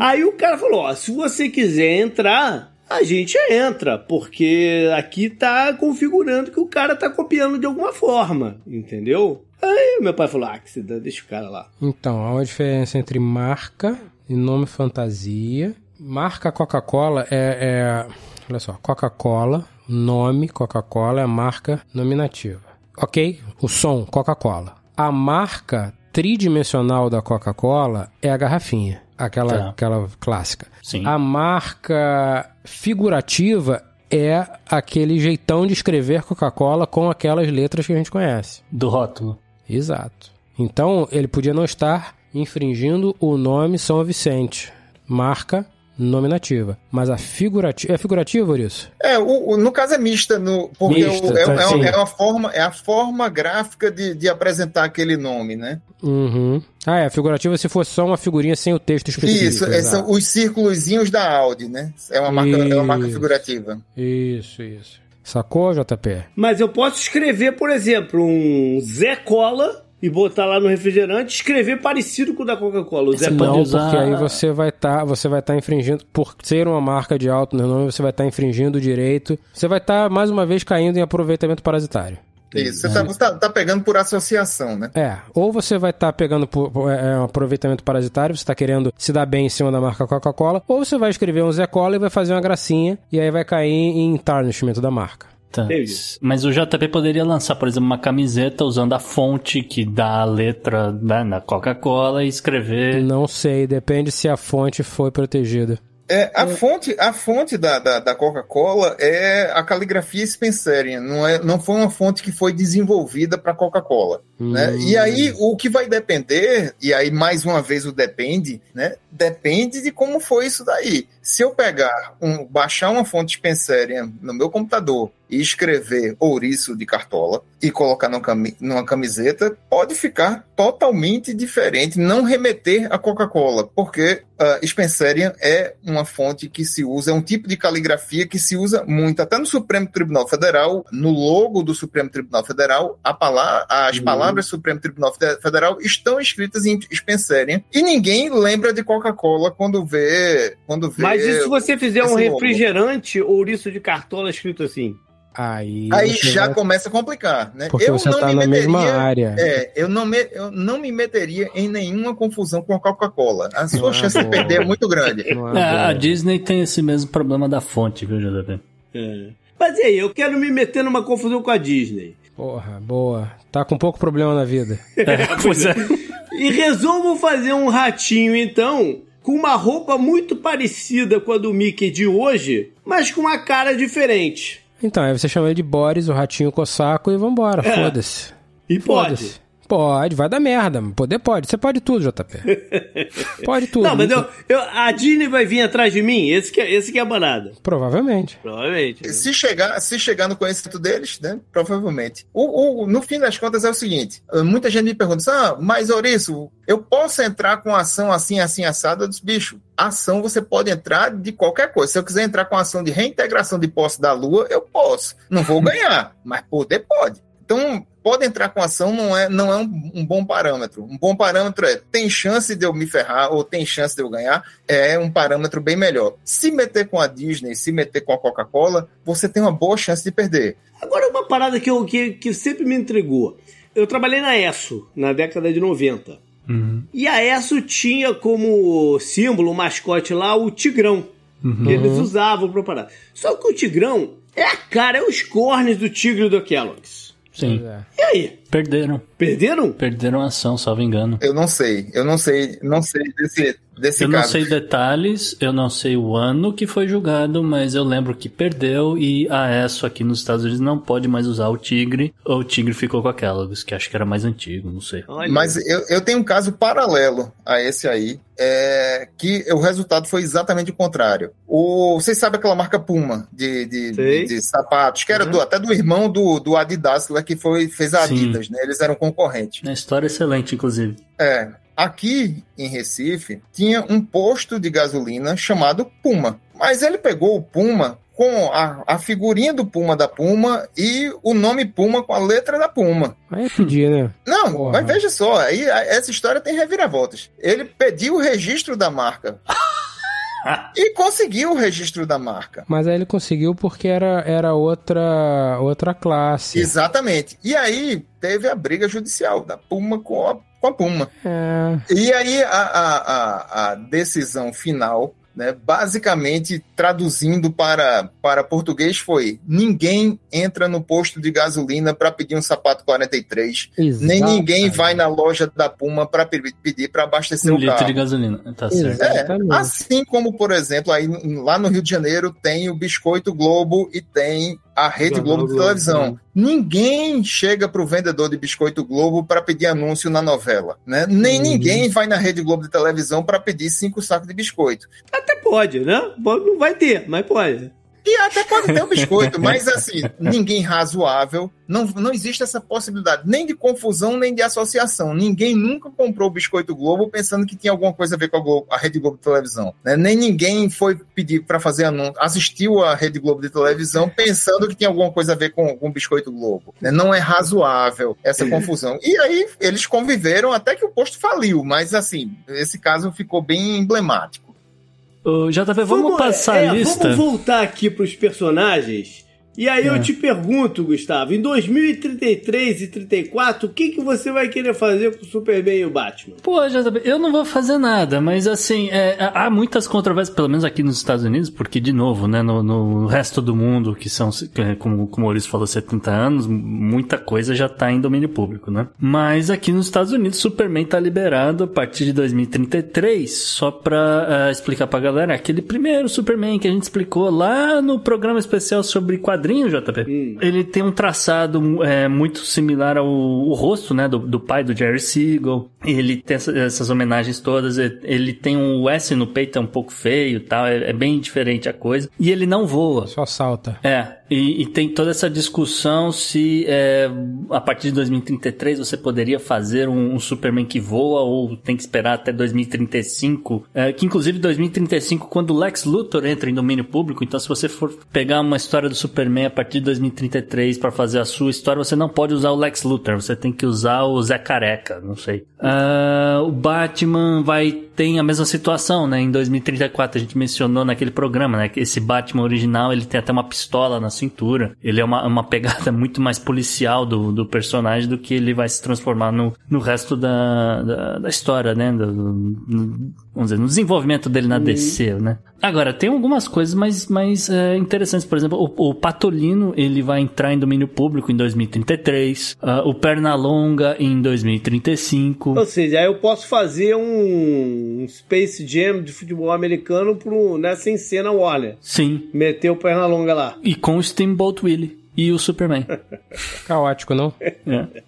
Aí o cara falou: ó, se você quiser entrar, a gente entra, porque aqui tá configurando que o cara tá copiando de alguma forma, entendeu? Aí meu pai falou: ah, que se dá, deixa o cara lá. Então, há uma diferença entre marca e nome fantasia. Marca Coca-Cola é, é- Olha só, Coca-Cola, nome Coca-Cola é a marca nominativa. Ok? O som, Coca-Cola. A marca tridimensional da Coca-Cola é a garrafinha. Aquela, Tá. aquela clássica. Sim. A marca figurativa é aquele jeitão de escrever Coca-Cola com aquelas letras que a gente conhece. Do rótulo. Exato. Então, ele podia não estar infringindo o nome São Vicente, marca nominativa. Mas a figurativa. É figurativa, isso? É, o, o- no caso é mista, no, porque Mista, o- é, tá, é é uma forma, é a forma gráfica de, de apresentar aquele nome, né? Uhum. Ah, é. Figurativa se fosse só uma figurinha sem o texto específico. Isso, é, são os círculozinhos da Audi, né? É uma marca, é uma marca figurativa. Isso, isso. Sacou, JP? Mas eu posso escrever, por exemplo, um Zé Cola e botar lá no refrigerante, escrever parecido com o da Coca-Cola. O Zé Você pode Não, usar- porque aí você vai estar, você vai estar infringindo, por ser uma marca de alto renome, você vai estar infringindo o direito. Você vai estar mais uma vez caindo em aproveitamento parasitário. Isso, você, tá, você tá- tá pegando por associação, né? É, ou você vai estar pegando por, por- é, um aproveitamento parasitário, você está querendo se dar bem em cima da marca Coca-Cola, ou você vai escrever um Zé Cola e vai fazer uma gracinha, e aí vai cair em tarnishment da marca. Tá. Mas o JP poderia lançar, por exemplo, uma camiseta usando a fonte que dá a letra né, na Coca-Cola e escrever. Não sei, depende se a fonte foi protegida. É, a fonte, a fonte da, da, da Coca-Cola é a caligrafia Spencerian, não, é, não foi uma fonte que foi desenvolvida para Coca-Cola. Né? Hum. E aí, o que vai depender, e aí mais uma vez o depende, né? Depende de como foi isso daí. Se eu pegar, um, baixar uma fonte Spencerian no meu computador e escrever ouriço de cartola e colocar numa, cami- numa camiseta, pode ficar totalmente diferente, não remeter a Coca-Cola, porque uh, Spencerian é uma fonte que se usa, é um tipo de caligrafia que se usa muito, até no Supremo Tribunal Federal, no logo do Supremo Tribunal Federal, a pala- as Uhum. palavras do Supremo Tribunal Fe- Federal estão escritas em Spencerian e ninguém lembra de Coca-Cola quando vê, quando vê. Mas e se você fizer um esse logo? refrigerante ouriço de cartola escrito assim? Aí, Aí já vai- começa a complicar, né? Porque você tá na mesma área. É, eu não, me, eu não me meteria em nenhuma confusão com a Coca-Cola. A sua Não é chance de boa. perder é muito grande. Não é É, a. Disney tem esse mesmo problema da fonte, viu, JP? É. Mas e aí, eu quero me meter numa confusão com a Disney. Porra, boa. Tá com pouco problema na vida. É, pois é. E resolvo fazer um ratinho, então, com uma roupa muito parecida com a do Mickey de hoje, mas com uma cara diferente. Então, aí você chama ele de Boris, o ratinho com o saco e vambora. É. Foda-se. E pode. Foda-se. Pode, vai dar merda. Poder pode. Você pode tudo, JP. pode tudo. Não, mas eu, eu- a Disney vai vir atrás de mim? Esse que é, esse que é a banada. Provavelmente. Provavelmente. Se chegar, se chegar no conhecimento deles, né? Provavelmente. O, o- no fim das contas é o seguinte: muita gente me pergunta, ah, mas Ouriço, eu posso entrar com ação assim, assim, assada? Eu disse, bicho, ação você pode entrar de qualquer coisa. Se eu quiser entrar com ação de reintegração de posse da Lua, eu posso. Não vou ganhar, mas poder pode. Então, pode entrar com ação não é, não é um, um bom parâmetro. Um bom parâmetro é tem chance de eu me ferrar ou tem chance de eu ganhar, é um parâmetro bem melhor. Se meter com a Disney, se meter com a Coca-Cola, você tem uma boa chance de perder. Agora, uma parada que, eu, que, que sempre me intrigou. Eu trabalhei na ESSO, na década de 90. E a ESSO tinha como símbolo, mascote lá, o Tigrão. Que eles usavam pra parar. Só que o Tigrão é a cara, é os cornes do tigre do Kellogg's. Sim. É. E aí? Perderam. Perderam? Perderam a ação, salvo engano. Eu não sei, eu não sei, não sei desse, desse eu não caso. sei detalhes, eu não sei o ano que foi julgado, mas eu lembro que perdeu e a ESO aqui nos Estados Unidos não pode mais usar o Tigre, ou o Tigre ficou com a Kellogg's, que acho que era mais antigo, não sei. Olha. Mas eu, eu tenho um caso paralelo a esse aí, é, que o resultado foi exatamente o contrário. O, vocês sabem aquela marca Puma de, de, de, de sapatos, que era Uhum. do- até do irmão do, do Adidas, lá que foi, fez a Sim. Adidas, né? Eles eram concorrentes. A história é excelente, inclusive. É. Aqui em Recife tinha um posto de gasolina chamado Puma. Mas ele pegou o Puma com a, a figurinha do Puma da Puma e o nome Puma com a letra da Puma. Aí é pedir, né? Não, Porra. mas veja só, aí a- essa história tem reviravoltas. Ele pediu o registro da marca. e conseguiu o registro da marca. Mas aí ele conseguiu porque era, era outra, outra classe. Exatamente. E aí teve a briga judicial da Puma com a, com a Puma. É, E aí a, a, a, a decisão final, né, basicamente traduzindo para, para português, foi: ninguém entra no posto de gasolina para pedir um sapato 43, nem exato. ninguém vai na loja da Puma para pedir para abastecer Um o litro carro. de gasolina, tá certo. É, assim como, por exemplo, aí lá no Rio de Janeiro tem o Biscoito Globo e tem a Rede Globo de televisão. Ninguém chega pro vendedor de Biscoito Globo para pedir anúncio na novela, né? Nem Uhum. ninguém vai na Rede Globo de televisão para pedir cinco sacos de biscoito. Até pode, né? Não vai ter, mas pode. E até pode ter o biscoito, mas assim, ninguém razoável, não, não existe essa possibilidade nem de confusão, nem de associação. Ninguém nunca comprou o Biscoito Globo pensando que tinha alguma coisa a ver com a, Globo- a Rede Globo de televisão. né? Nem ninguém foi pedir para fazer anúncio, assistiu a Rede Globo de televisão pensando que tinha alguma coisa a ver com, com o Biscoito Globo. né? Não é razoável essa confusão. E aí eles conviveram até que o posto faliu, mas assim, esse caso ficou bem emblemático. JP, vamos, passar é, a lista. Vamos voltar aqui pros personagens. E aí É. eu te pergunto, Gustavo, em 2033 e 34, o que, que você vai querer fazer com o Superman e o Batman? Pô, eu não vou fazer nada, mas assim, é, há muitas controvérsias, pelo menos aqui nos Estados Unidos, porque, de novo, né, no, no resto do mundo, que são, como, como o Maurício falou, 70 anos, muita coisa já tá em domínio público, né? Mas aqui nos Estados Unidos, Superman tá liberado a partir de 2033, só pra é, explicar pra galera, aquele primeiro Superman que a gente explicou lá no programa especial sobre quadrinhos, JP. Ele tem um traçado é, muito similar ao o rosto, né, do, do pai do Jerry Siegel. Ele tem essa- essas homenagens todas. Ele tem um S no peito, é um pouco feio e tal. É, é bem diferente a coisa. E ele não voa. Só salta. É, e, e tem toda essa discussão se é, a partir de 2033 você poderia fazer um, um Superman que voa ou tem que esperar até 2035. É, que inclusive 2035, quando o Lex Luthor entra em domínio público, então se você for pegar uma história do Superman a partir de 2033 para fazer a sua história, você não pode usar o Lex Luthor, você tem que usar o Zé Careca, não sei. Ah, o Batman vai ter a mesma situação, né? Em 2034 a gente mencionou naquele programa, né? Que esse Batman original ele tem até uma pistola na cintura. Ele é uma, uma pegada muito mais policial do, do personagem do que ele vai se transformar no, no resto da, da, da história, né? Do, no- vamos dizer, no desenvolvimento dele na DC, né? Agora, tem algumas coisas mais, mais é, interessantes. Por exemplo, o, o Patolino, ele vai entrar em domínio público em 2033. ah, o Pernalonga em 2035. Ou seja, aí eu posso fazer um, um Space Jam de futebol americano pro, né, sem cena Warner. Sim. Meter o perna longa lá. E com o Steamboat Willie e o Superman. Caótico, não? É.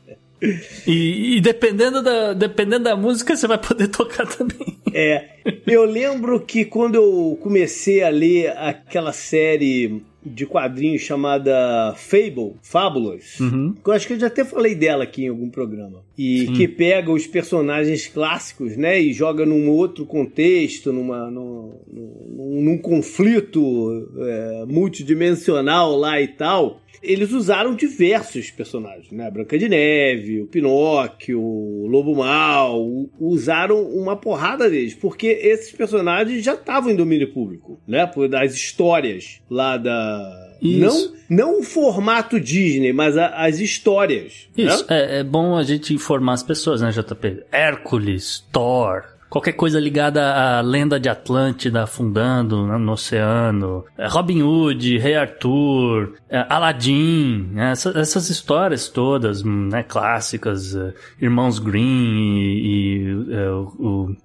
E, e dependendo, da, dependendo da música, você vai poder tocar também. É, eu lembro que quando eu comecei a ler aquela série de quadrinhos chamada Fable, Fábulas, Uhum. eu acho que eu já até falei dela aqui em algum programa. E que pega os personagens clássicos, né, e joga num outro contexto, numa, num, num, num conflito é, multidimensional lá e tal. Eles usaram diversos personagens, né? A Branca de Neve, o Pinóquio, o Lobo Mal, usaram uma porrada deles, porque esses personagens já estavam em domínio público, né? Por das histórias lá da Isso. não não o formato Disney, mas a- as histórias. Isso, né? é, é bom a gente informar as pessoas, né, JP? Hércules, Thor, qualquer coisa ligada à lenda de Atlântida afundando né, no oceano, é, Robin Hood, Rei Arthur, é, Aladdin, né, essa- essas histórias todas, hum, né, clássicas, é, Irmãos Green e, e, o... o-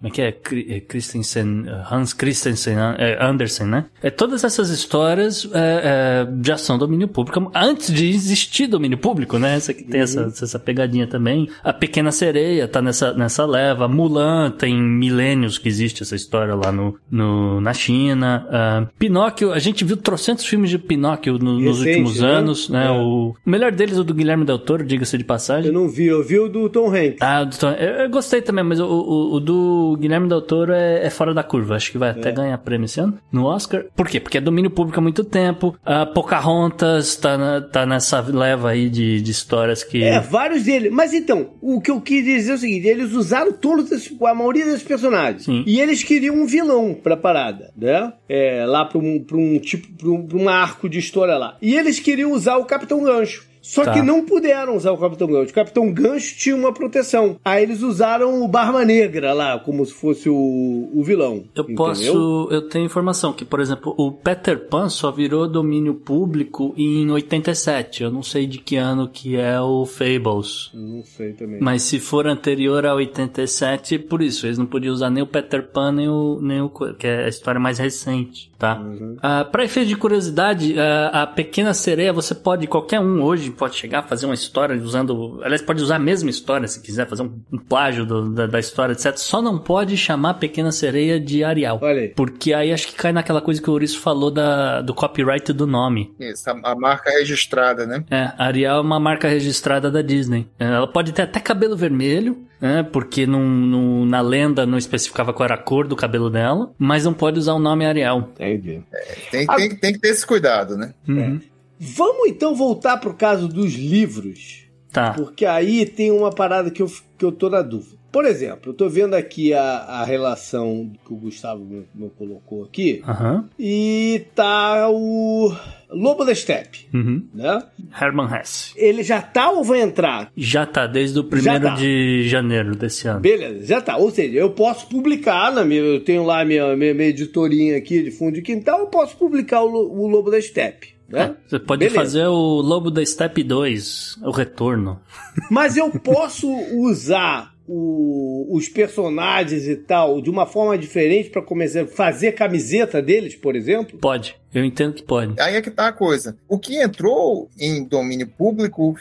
como é que é? É, Christensen, Hans Christensen é, Andersen, né? É, todas essas histórias é, é, já são domínio público antes de existir domínio público, né? Essa que tem essa, essa pegadinha também. A Pequena Sereia tá nessa, nessa leva. Mulan tem milênios que existe essa história lá no, no, na China. Ah, Pinóquio, a gente viu trocentos filmes de Pinóquio no- nos Recente, últimos né? anos, né? É. O, o melhor deles é o do Guilherme Del Toro, diga-se de passagem. Eu não vi, eu vi o do Tom Hanks. Ah, o do Tom- eu, eu gostei também, mas o, o- o do Guilherme Del Toro é, é fora da curva. Acho que vai até ganhar prêmio esse ano no Oscar. Por quê? Porque é domínio público há muito tempo. A Pocahontas tá, na- tá nessa leva aí de, de histórias que. É, vários deles. Mas então, o que eu quis dizer é o seguinte: eles usaram todos esses, a maioria desses personagens. Sim. E eles queriam um vilão pra parada, né? É, lá pra um, pra um tipo, pra um, pra um arco de história lá. E eles queriam usar o Capitão Gancho. Só Tá. que não puderam usar o Capitão Gancho. O Capitão Gancho tinha uma proteção. Aí eles usaram o Barba Negra lá, como se fosse o, o vilão. Eu entendeu? posso. Eu tenho informação que, por exemplo, o Peter Pan só virou domínio público em 87. Eu não sei de que ano que é o Fables. Não sei também. Mas se for anterior a 87, por isso, eles não podiam usar nem o Peter Pan, nem o, nem o que é a história mais recente, tá? Ah, pra efeito de curiosidade, ah, a Pequena Sereia, você pode, qualquer um hoje pode chegar a fazer uma história usando, aliás, pode usar a mesma história se quiser, fazer um, um plágio do- da, da história, etc. Só não pode chamar Pequena Sereia de Arial. Olha aí. Porque aí acho que cai naquela coisa que o Ouriço falou da, do copyright do nome. Isso, a, a marca registrada, né? É, Ariel é uma marca registrada da Disney. É, Ela pode ter até cabelo vermelho, né? Porque num- num- na lenda não especificava qual era a cor do cabelo dela, mas não pode usar o nome Ariel. Entendi. Tem, tem, tem que ter esse cuidado, né? Uhum. Vamos então voltar pro caso dos livros. Tá. Porque aí tem uma parada que eu, que eu tô na dúvida. Por exemplo, eu tô vendo aqui a, a relação que o Gustavo me, me colocou aqui. Aham. E tá o Lobo da Steppe, Uhum. né? Herman Hesse. Ele já tá ou vai entrar? Já tá, desde o primeiro tá. de janeiro desse ano. Beleza, já tá. Ou seja, eu posso publicar, na minha, eu tenho lá minha, minha, minha editorinha aqui de fundo de quintal, eu posso publicar o, o Lobo da Steppe. Né? Você pode Beleza. fazer o Lobo da Step 2, o retorno. Mas eu posso usar o- os personagens e tal de uma forma diferente para começar a fazer camiseta deles, por exemplo? Pode, eu entendo que pode. Aí é que tá a coisa. O que entrou em domínio público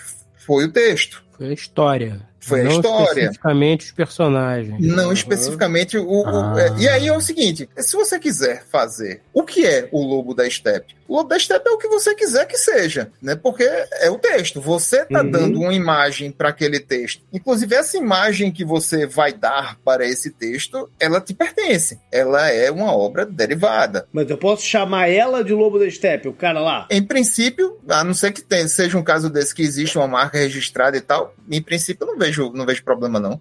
foi o texto. Foi a história. Foi a não história. especificamente os personagens. Não especificamente o. o- Ah. é, e aí é o seguinte: se você quiser fazer o que é o lobo da steppe, o lobo da steppe é o que você quiser que seja, né? Porque é o texto. Você tá Uhum. dando uma imagem para aquele texto. Inclusive, essa imagem que você vai dar para esse texto, ela te pertence. Ela é uma obra derivada. Mas eu posso chamar ela de Lobo da Steppe, o cara lá? Em princípio, a não ser que tenha- seja um caso desse que existe uma marca registrada e tal. Em princípio, eu não vejo, não vejo problema, não.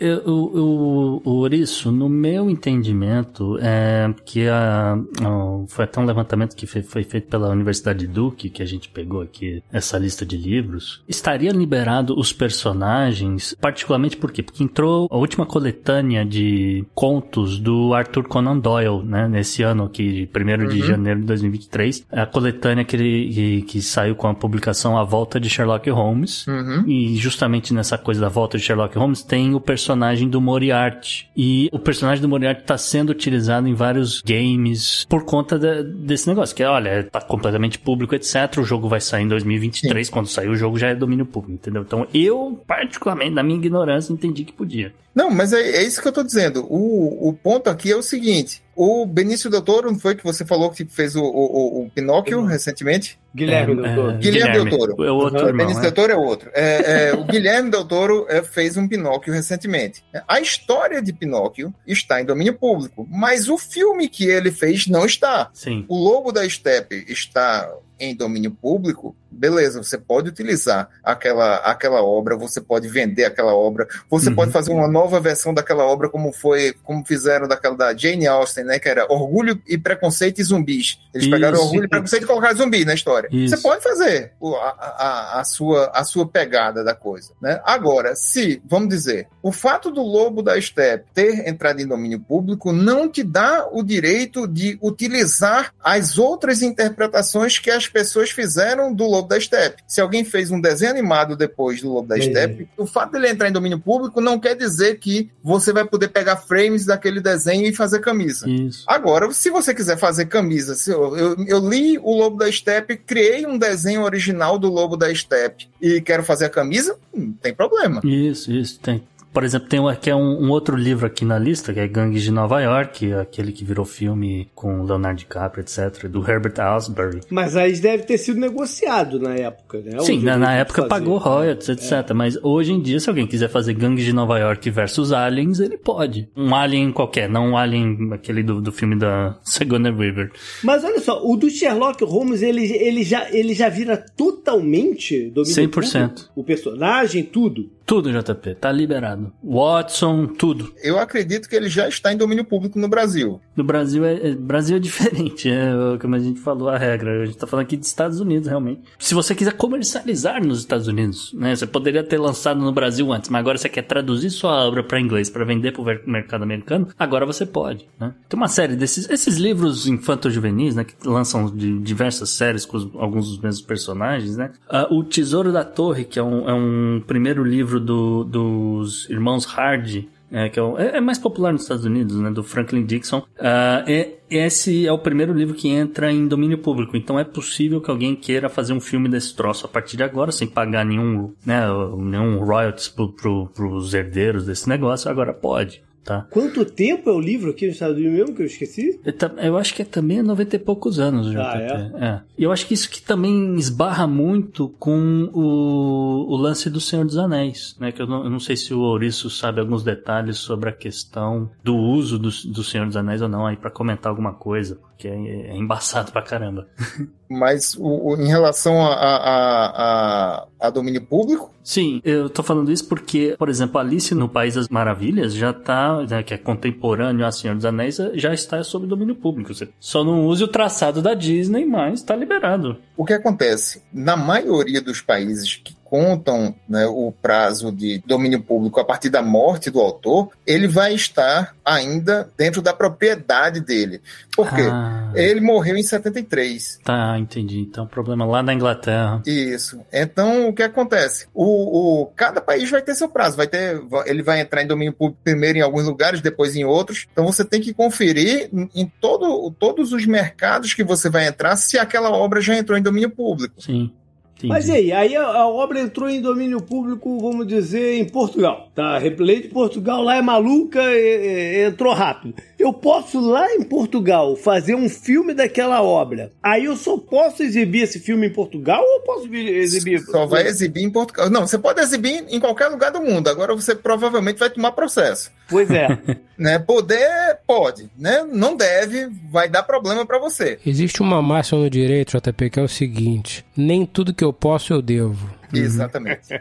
Eu, o, o, o Ouriço, no meu entendimento, é que a, a- foi até um levantamento que foi, foi feito pela Universidade Duke, que a gente pegou aqui essa lista de livros, estaria liberado os personagens, particularmente por quê? Porque entrou a última coletânea de contos do Arthur Conan Doyle, né, nesse ano aqui, de 1 de janeiro de 2023, a coletânea que, ele, que, que saiu com a publicação A Volta de Sherlock Holmes, Uhum. e justamente nessa coisa da volta de Sherlock Holmes tem o personagem do Moriarty. E o personagem do Moriarty está sendo utilizado em vários games por conta da- desse negócio. Que, olha, tá completamente público, etc. O jogo vai sair em 2023. Quando sair o jogo já é domínio público, entendeu? Então eu, particularmente, na minha ignorância, entendi que podia. Não, mas é, é isso que eu tô dizendo. O, o ponto aqui é o seguinte: o Benício Del Toro, não foi que você falou que fez o, o, o- Pinóquio recentemente? Guilherme, É, doutor. é, Guilherme Del Toro. É outro O irmão, Benício é. Del Toro é outro. É, é, o Guilherme Del Toro é, fez um Pinóquio recentemente. A história de Pinóquio está em domínio público, mas o filme que ele fez não está. Sim. O Lobo da Steppe está em domínio público, beleza, você pode utilizar aquela, aquela obra, você pode vender aquela obra, você Uhum. pode fazer uma nova versão daquela obra, como foi, como fizeram daquela da Jane Austen, né? Que era Orgulho e Preconceito e Zumbis. Eles Isso. pegaram Orgulho e Preconceito e colocaram zumbi na história. Isso. Você pode fazer a, a, a sua, a sua pegada da coisa. Né? Agora, se, vamos dizer, o fato do Lobo da Steppe ter entrado em domínio público não te dá o direito de utilizar as outras interpretações que as pessoas fizeram do Lobo da Steppe. Se alguém fez um desenho animado depois do Lobo da Entendi. Steppe, o fato dele entrar em domínio público não quer dizer que você vai poder pegar frames daquele desenho e fazer camisa. Isso. Agora, se você quiser fazer camisa, eu, eu, eu li o Lobo da Steppe, criei um desenho original do Lobo da Steppe e quero fazer a camisa, não tem problema. Isso, isso. Tem. Por exemplo, tem um, aqui é um, um outro livro aqui na lista, que é Gangues de Nova York, aquele que virou filme com Leonardo DiCaprio, etc., do Herbert Asbury. Mas aí deve ter sido negociado na época, né? Sim, na, na época fazer. pagou royalties, etc. Mas hoje em dia, se alguém quiser fazer Gangues de Nova York versus Aliens, ele pode. Um Alien qualquer, não um Alien, aquele do, do filme da Sigourney Weaver. Mas olha só, o do Sherlock Holmes, ele, ele, já, ele já vira totalmente domínio 100%. público? O personagem, tudo. Tudo, JP, tá liberado. Watson, tudo. Eu acredito que ele já está em domínio público no Brasil. No Brasil é, é- Brasil é diferente, é como a gente falou a regra. A gente tá falando aqui de Estados Unidos, realmente. Se você quiser comercializar nos Estados Unidos, né? Você poderia ter lançado no Brasil antes, mas agora você quer traduzir sua obra para inglês para vender pro mercado americano, agora você pode, né? Tem uma série desses esses livros infanto-juvenis, né? Que lançam de diversas séries com os- alguns dos mesmos personagens, né? Ah, o Tesouro da Torre, que é um, é um primeiro livro do- dos irmãos Hardy, é, que é, o- é- é mais popular nos Estados Unidos, né, do Franklin Dixon. Ah, é- esse é o primeiro livro que entra em domínio público, então é possível que alguém queira fazer um filme desse troço a partir de agora, sem pagar nenhum, né, nenhum royalties pro, pro, pros herdeiros desse negócio, agora pode. Tá. Quanto tempo é o livro aqui nos Estados Unidos mesmo que eu esqueci? Eu ta- Eu acho que é também 90 e poucos anos, JP. Ah, é? E eu acho que isso que também esbarra muito com o, o lance do Senhor dos Anéis, né? Que eu não, eu não sei se o Ouriço sabe alguns detalhes sobre a questão do uso do, do Senhor dos Anéis ou não, aí pra comentar alguma coisa, porque é, é embaçado pra caramba. Mas o, o- em relação a, a, a, a- domínio público, Sim, eu tô falando isso porque, por exemplo, Alice no País das Maravilhas já tá, né, que é contemporâneo a Senhor dos Anéis, já está sob domínio público. Você só não use o traçado da Disney, mas tá liberado. o que acontece? Na maioria dos países que contam né, o prazo de domínio público a partir da morte do autor, ele vai estar ainda dentro da propriedade dele. Por quê? Ah, Ele morreu em 73. tá, entendi. Então, problema lá na Inglaterra. Isso. Então, o que acontece? O, o- cada país vai ter seu prazo. Vai ter, ele vai entrar em domínio público primeiro em alguns lugares, depois em outros. Então, você tem que conferir em, em todo, todos os mercados que você vai entrar se aquela obra já entrou em domínio público. Sim. Entendi. Mas e aí? Aí a, a obra entrou em domínio público, vamos dizer, em Portugal. Tá? A lei de Portugal lá é maluca, e- e- entrou rápido. Eu posso lá em Portugal fazer um filme daquela obra. Aí eu só posso exibir esse filme em Portugal ou posso exibir. Só vai exibir em Portugal. Não, você pode exibir em qualquer lugar do mundo. Agora você provavelmente vai tomar processo. Pois é. Né? Poder, pode. Né? Não deve, vai dar problema para você. Existe uma máxima no direito, JP, que é o seguinte: nem tudo que eu posso eu devo. Exatamente.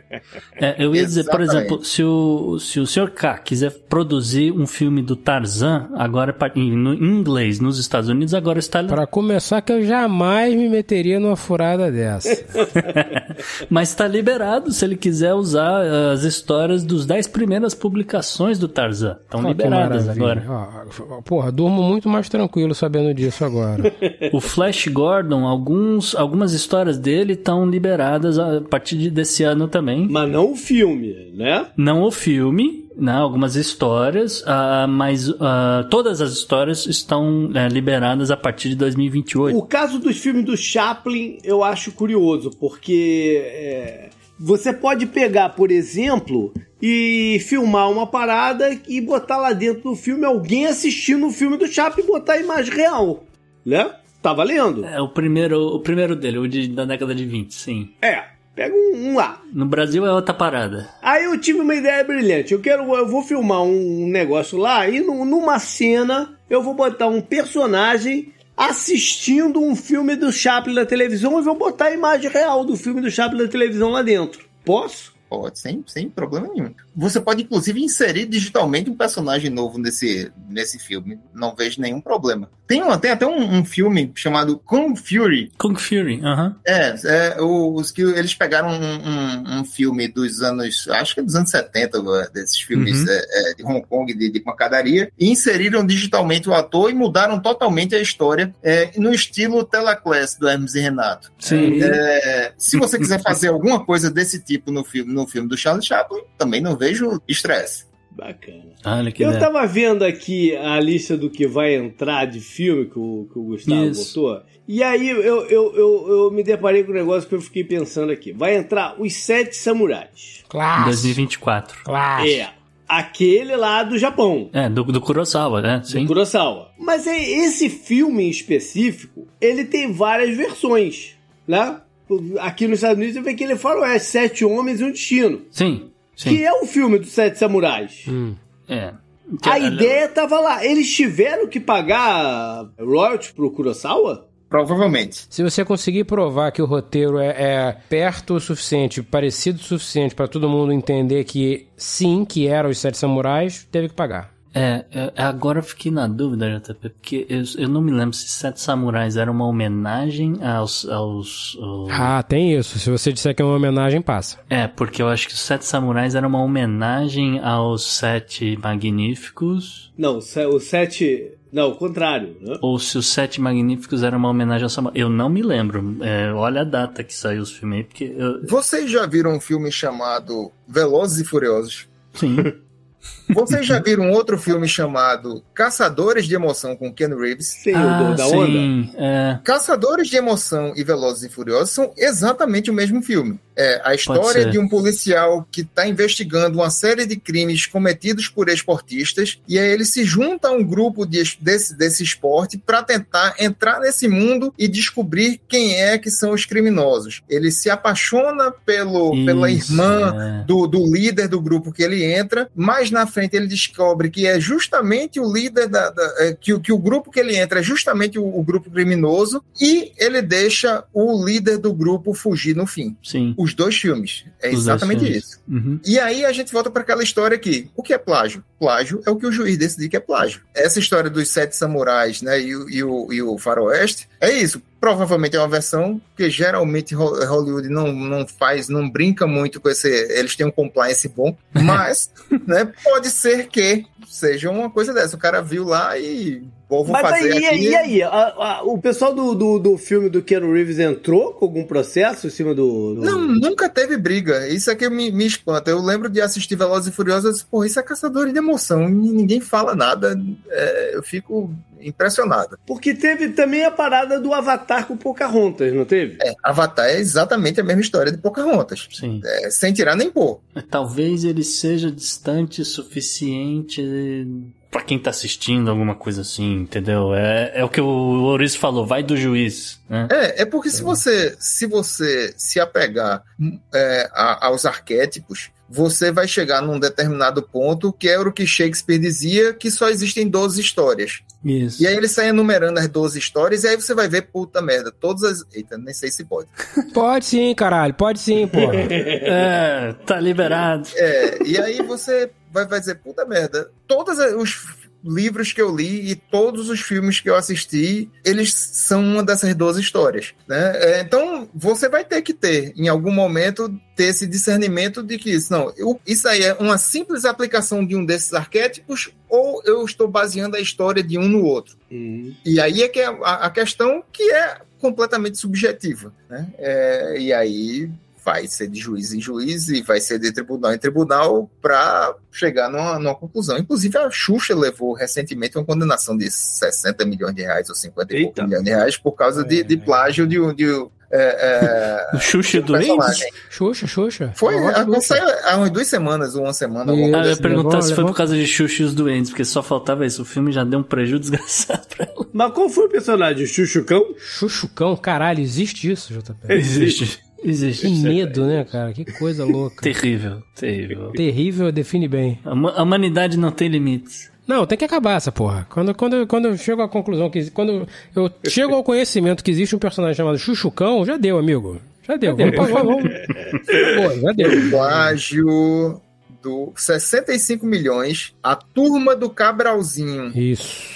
É, eu ia dizer, por Exatamente. exemplo, se o, se o Sr. K quiser produzir um filme do Tarzan, agora em, no- em inglês nos Estados Unidos, agora está. Pra começar, que eu jamais me meteria numa furada dessa. Mas está liberado se ele quiser usar eh, as histórias dos 10 primeiras publicações do Tarzan. Estão liberadas agora. Ó, porra, durmo muito mais tranquilo sabendo disso agora. O Flash Gordon, alguns, algumas histórias dele estão liberadas a partir de- desse ano também. Mas não o filme, né? Não o filme, né, algumas histórias, ah, mas ah, todas as histórias estão eh, liberadas a partir de 2028. O caso dos filmes do Chaplin eu acho curioso, porque é, você pode pegar, por exemplo, e filmar uma parada e botar lá dentro do filme alguém assistindo o filme do Chaplin e botar a imagem real, né? Tá valendo? É o primeiro, o primeiro dele, o de, da década de 20, sim. É, pega um, um lá. No Brasil é outra parada. Aí eu tive uma ideia brilhante. Eu quero, eu vou filmar um negócio lá e nu- numa cena eu vou botar um personagem assistindo um filme do Chaplin na televisão e vou botar a imagem real do filme do Chaplin na televisão lá dentro. Posso? Pode, sem, sem problema nenhum. Você pode, inclusive, inserir digitalmente um personagem novo nesse, nesse filme. Não vejo nenhum problema. Tem, uma, tem até um, um filme chamado Kung Fury. Kung Fury, aham. É, é os que eles pegaram um, um- um filme dos anos, acho que é dos anos 70, é, desses filmes Uhum. é, é, de Hong Kong, de, de pancadaria, e inseriram digitalmente o ator e mudaram totalmente a história é, no estilo Teleclass do Hermes e Renato. Sim. É, se você quiser fazer alguma coisa desse tipo no filme, no filme do Charlie Chaplin, também não vejo estresse. Bacana. Olha que Eu ideia. tava vendo aqui a lista do que vai entrar de filme que o, que o Gustavo Isso. botou. E aí eu, eu, eu, eu me deparei com um negócio que eu fiquei pensando aqui. Vai entrar Os Sete Samurais. Em Clássico. 2024. Clássico. É. Aquele lá do Japão. É, do, do Kurosawa, né? do Sim. Kurosawa. Mas é, esse filme em específico, ele tem várias versões, né? Aqui nos Estados Unidos você vê que ele fala, é Sete Homens e um Destino. Sim. Sim. Que é o filme dos Sete Samurais. Hum. É. A ideia tava lá. Eles tiveram que pagar royalties pro Kurosawa? Provavelmente. Se você conseguir provar que o roteiro é, é perto o suficiente, parecido o suficiente pra todo mundo entender que sim, que era os Sete Samurais, teve que pagar. É, é, agora eu fiquei na dúvida, JP, porque eu, eu não me lembro se Sete Samurais era uma homenagem aos. aos, aos- Ah, tem isso. Se você disser que é uma homenagem, passa. É, porque eu acho que os Sete Samurais era uma homenagem aos Sete Magníficos. Não, o se- o Sete... Não, o contrário, né? Ou se os Sete Magníficos era uma homenagem ao Samurai. Eu não me lembro. É, olha a data que saiu os filmes aí, porque. Eu, Vocês já viram um filme chamado Velozes e Furiosos? sim. Vocês já viram outro filme chamado Caçadores de Emoção com Ken Reeves? Sem o ah, do da onda? sim. É, Caçadores de Emoção e Velozes e Furiosos são exatamente o mesmo filme. É a história de um policial que está investigando uma série de crimes cometidos por esportistas e aí ele se junta a um grupo de es- desse, desse esporte para tentar entrar nesse mundo e descobrir quem é que são os criminosos. Ele se apaixona pelo, pela isso, irmã é. do, do líder do grupo que ele entra, mais na frente ele descobre que é justamente o líder da, da- é, que, o- que o grupo que ele entra é justamente o, o grupo criminoso e ele deixa o líder do grupo fugir no fim. Sim. Os dois filmes. É Os exatamente filmes. isso. Uhum. E aí a gente volta para aquela história aqui. O que é plágio? Plágio é o que o juiz decidir que é plágio. Essa história dos sete samurais, né, e, e o, e o faroeste, é isso. Provavelmente é uma versão que geralmente Ho- Hollywood não, não faz, não brinca muito com esse. Eles têm um compliance bom, mas né, pode ser que seja uma coisa dessa. O cara viu lá e vou vou Mas fazer aí, aqui. e aí? A- a- o pessoal do, do, do filme do Ken Reeves entrou com algum processo em cima do... do- Não, nunca teve briga. Isso é que me, me espanta. Eu lembro de assistir Velozes e Furiosos e disse, pô, isso é caçador de emoção. Ninguém fala nada. É, eu fico impressionado. Porque teve também a parada do Avatar com Pocahontas, não teve? É, Avatar é exatamente a mesma história de Pocahontas. Sim. É, sem tirar nem pôr. Talvez ele seja distante o suficiente pra quem tá assistindo, alguma coisa assim, entendeu? É, é o que o Ouriço falou, vai do juiz, né? É, é porque se você se você se apegar é, a- aos arquétipos, você vai chegar num determinado ponto que era o que Shakespeare dizia que só existem 12 histórias. Isso. E aí ele sai enumerando as 12 histórias e aí você vai ver, puta merda, todas as. Eita, nem sei se pode. Pode sim, caralho, pode sim, porra. É, tá liberado. É, e aí você vai, vai dizer, puta merda, todos os livros que eu li e todos os filmes que eu assisti, eles são uma dessas 12 histórias, né? É, Então, você vai ter que ter, em algum momento, ter esse discernimento de que isso, não, eu- isso aí é uma simples aplicação de um desses arquétipos ou eu estou baseando a história de um no outro. E aí é que é a, a questão que é completamente subjetiva, né? É, e aí vai ser de juiz em juiz e vai ser de tribunal em tribunal para chegar numa, numa conclusão. Inclusive, a Xuxa levou recentemente uma condenação de 60 milhões de reais ou 50 e poucos Eita. milhões de reais por causa de, de plágio de, um- de, é, é, O Xuxa do personagem. Xuxa, Xuxa. Foi, Uma a, Xuxa. saiu há umas duas semanas ou uma semana. alguma. Ah, eu ia assim. perguntar levou- se foi levou- por causa de Xuxa e os doentes, porque só faltava isso. O filme já deu um prejuízo desgraçado pra ela. Mas qual foi o personagem? Chuchucão? Xuxucão, caralho, existe isso, JP? Existe. Existe. Que medo, né, cara? Que coisa louca. Terrível, terrível. Terrível define bem. A, huma- a humanidade não tem limites. Não, tem que acabar essa porra. Quando, quando, quando eu chego à conclusão que. Quando eu chego ao conhecimento que existe um personagem chamado Chuchucão, já deu, amigo. Já deu. Vamos, pra- vamos. Pô, já deu. Plágio do 65 milhões, a turma do Cabralzinho. Isso.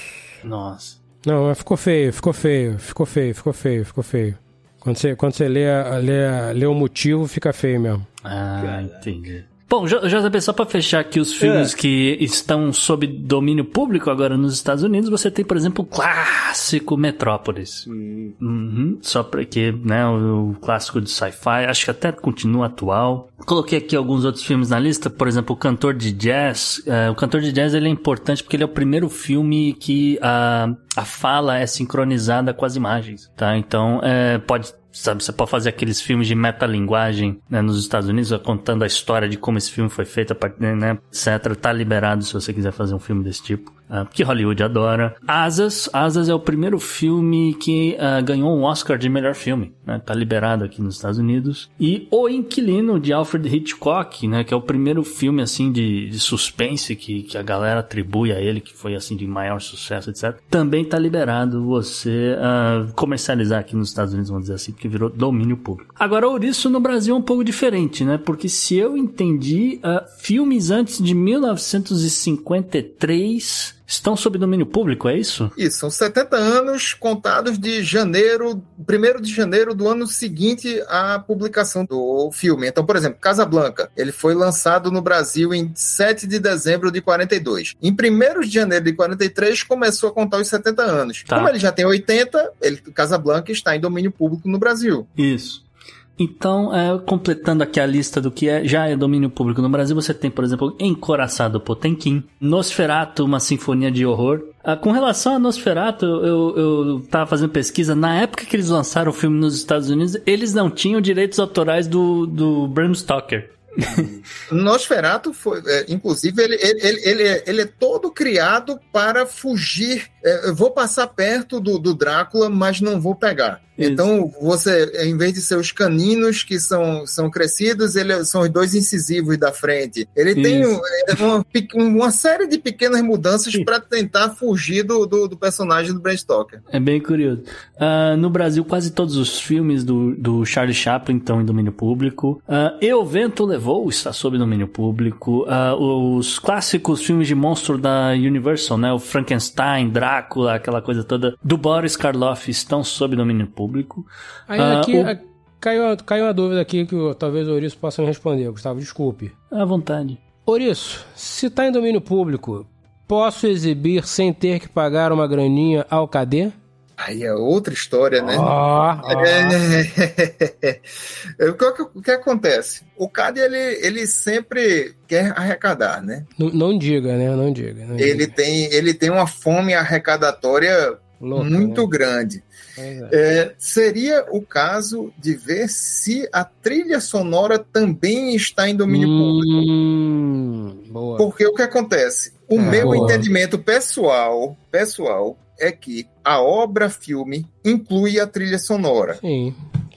Nossa. Não, mas ficou feio, ficou feio, ficou feio, ficou feio, ficou feio. Quando você, quando você lê, lê, lê o motivo, fica feio mesmo. Ah, entendi. Bom, JP, só pra fechar aqui os filmes É. que estão sob domínio público agora nos Estados Unidos, você tem, por exemplo, o clássico Metrópolis. Uhum, só porque, né, o, o clássico de sci-fi, acho que até continua atual. Coloquei aqui alguns outros filmes na lista, por exemplo, o Cantor de Jazz. É, o Cantor de Jazz ele é importante porque ele é o primeiro filme que a, a fala é sincronizada com as imagens, tá? Então, é, pode Sabe, você pode fazer aqueles filmes de metalinguagem né, nos Estados Unidos, contando a história de como esse filme foi feito, a partir, né, etc. Tá liberado se você quiser fazer um filme desse tipo. Ah, que Hollywood adora. Asas. Asas é o primeiro filme que ah, ganhou um Oscar de melhor filme. Né, tá liberado aqui nos Estados Unidos. E O Inquilino, de Alfred Hitchcock, né, que é o primeiro filme assim de, de suspense que, que a galera atribui a ele, que foi assim de maior sucesso, etc. Também tá liberado você ah, comercializar aqui nos Estados Unidos, vamos dizer assim, porque virou domínio público. Agora, Ouriço no Brasil é um pouco diferente, né? Porque se eu entendi, filmes antes de 1953 estão sob domínio público, é isso? Isso, são 70 anos contados de janeiro, 1 de janeiro do ano seguinte à publicação do filme. Então, por exemplo, Casablanca, ele foi lançado no Brasil em 7 de dezembro de 42. Em 1 de janeiro de 43 começou a contar os 70 anos. Tá. Como ele já tem 80, ele, Casablanca está em domínio público no Brasil. Isso. Então, é, completando aqui a lista do que é, já é domínio público no Brasil, você tem, por exemplo, Encoraçado Potemkin, Nosferato, uma sinfonia de horror. Ah, com relação a Nosferato, eu, eu tava fazendo pesquisa, na época que eles lançaram o filme nos Estados Unidos, eles não tinham direitos autorais do, do Bram Stoker. Nosferatu foi, é, inclusive, ele, ele, ele, ele é, ele é todo criado para fugir. É, eu vou passar perto do, do Drácula, mas não vou pegar. Isso. Então, você, em vez de ser os caninos que são, são crescidos, ele, são os dois incisivos da frente. Ele tem Isso. um- é, uma, uma série de pequenas mudanças para tentar fugir do, do, do personagem do Bram Stoker. É bem curioso. Ah, no Brasil, quase todos os filmes do, do Charlie Chaplin estão em domínio público. Ah, e o Vento Levou está sob domínio público. Ah, os clássicos filmes de monstro da Universal, né? O Frankenstein, Drácula, aquela coisa toda, do Boris Karloff estão sob domínio público. Aí Ah, aqui o- a- caiu, caiu uma dúvida aqui que talvez o Ouriço possa me responder, Gustavo, desculpe. À vontade. Ouriço, se tá em domínio público, posso exibir sem ter que pagar uma graninha ao KD? Aí é outra história, né? Ó. É. o, que, o que acontece? O CAD ele, ele sempre quer arrecadar, né? Não, não diga, né? Não diga. não Ele diga. tem, ele tem uma fome arrecadatória Louca, muito né? grande. É. É, seria o caso de ver se a trilha sonora também está em domínio público. Hum, boa. Porque o que acontece? O Ah, meu boa. entendimento pessoal, pessoal é que a obra filme inclui a trilha sonora. Sim,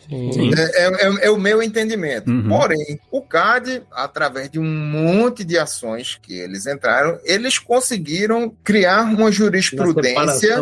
Sim. É, é- é o meu entendimento. Uhum. Porém, o CAD, através de um monte de ações que eles entraram, eles conseguiram criar uma jurisprudência.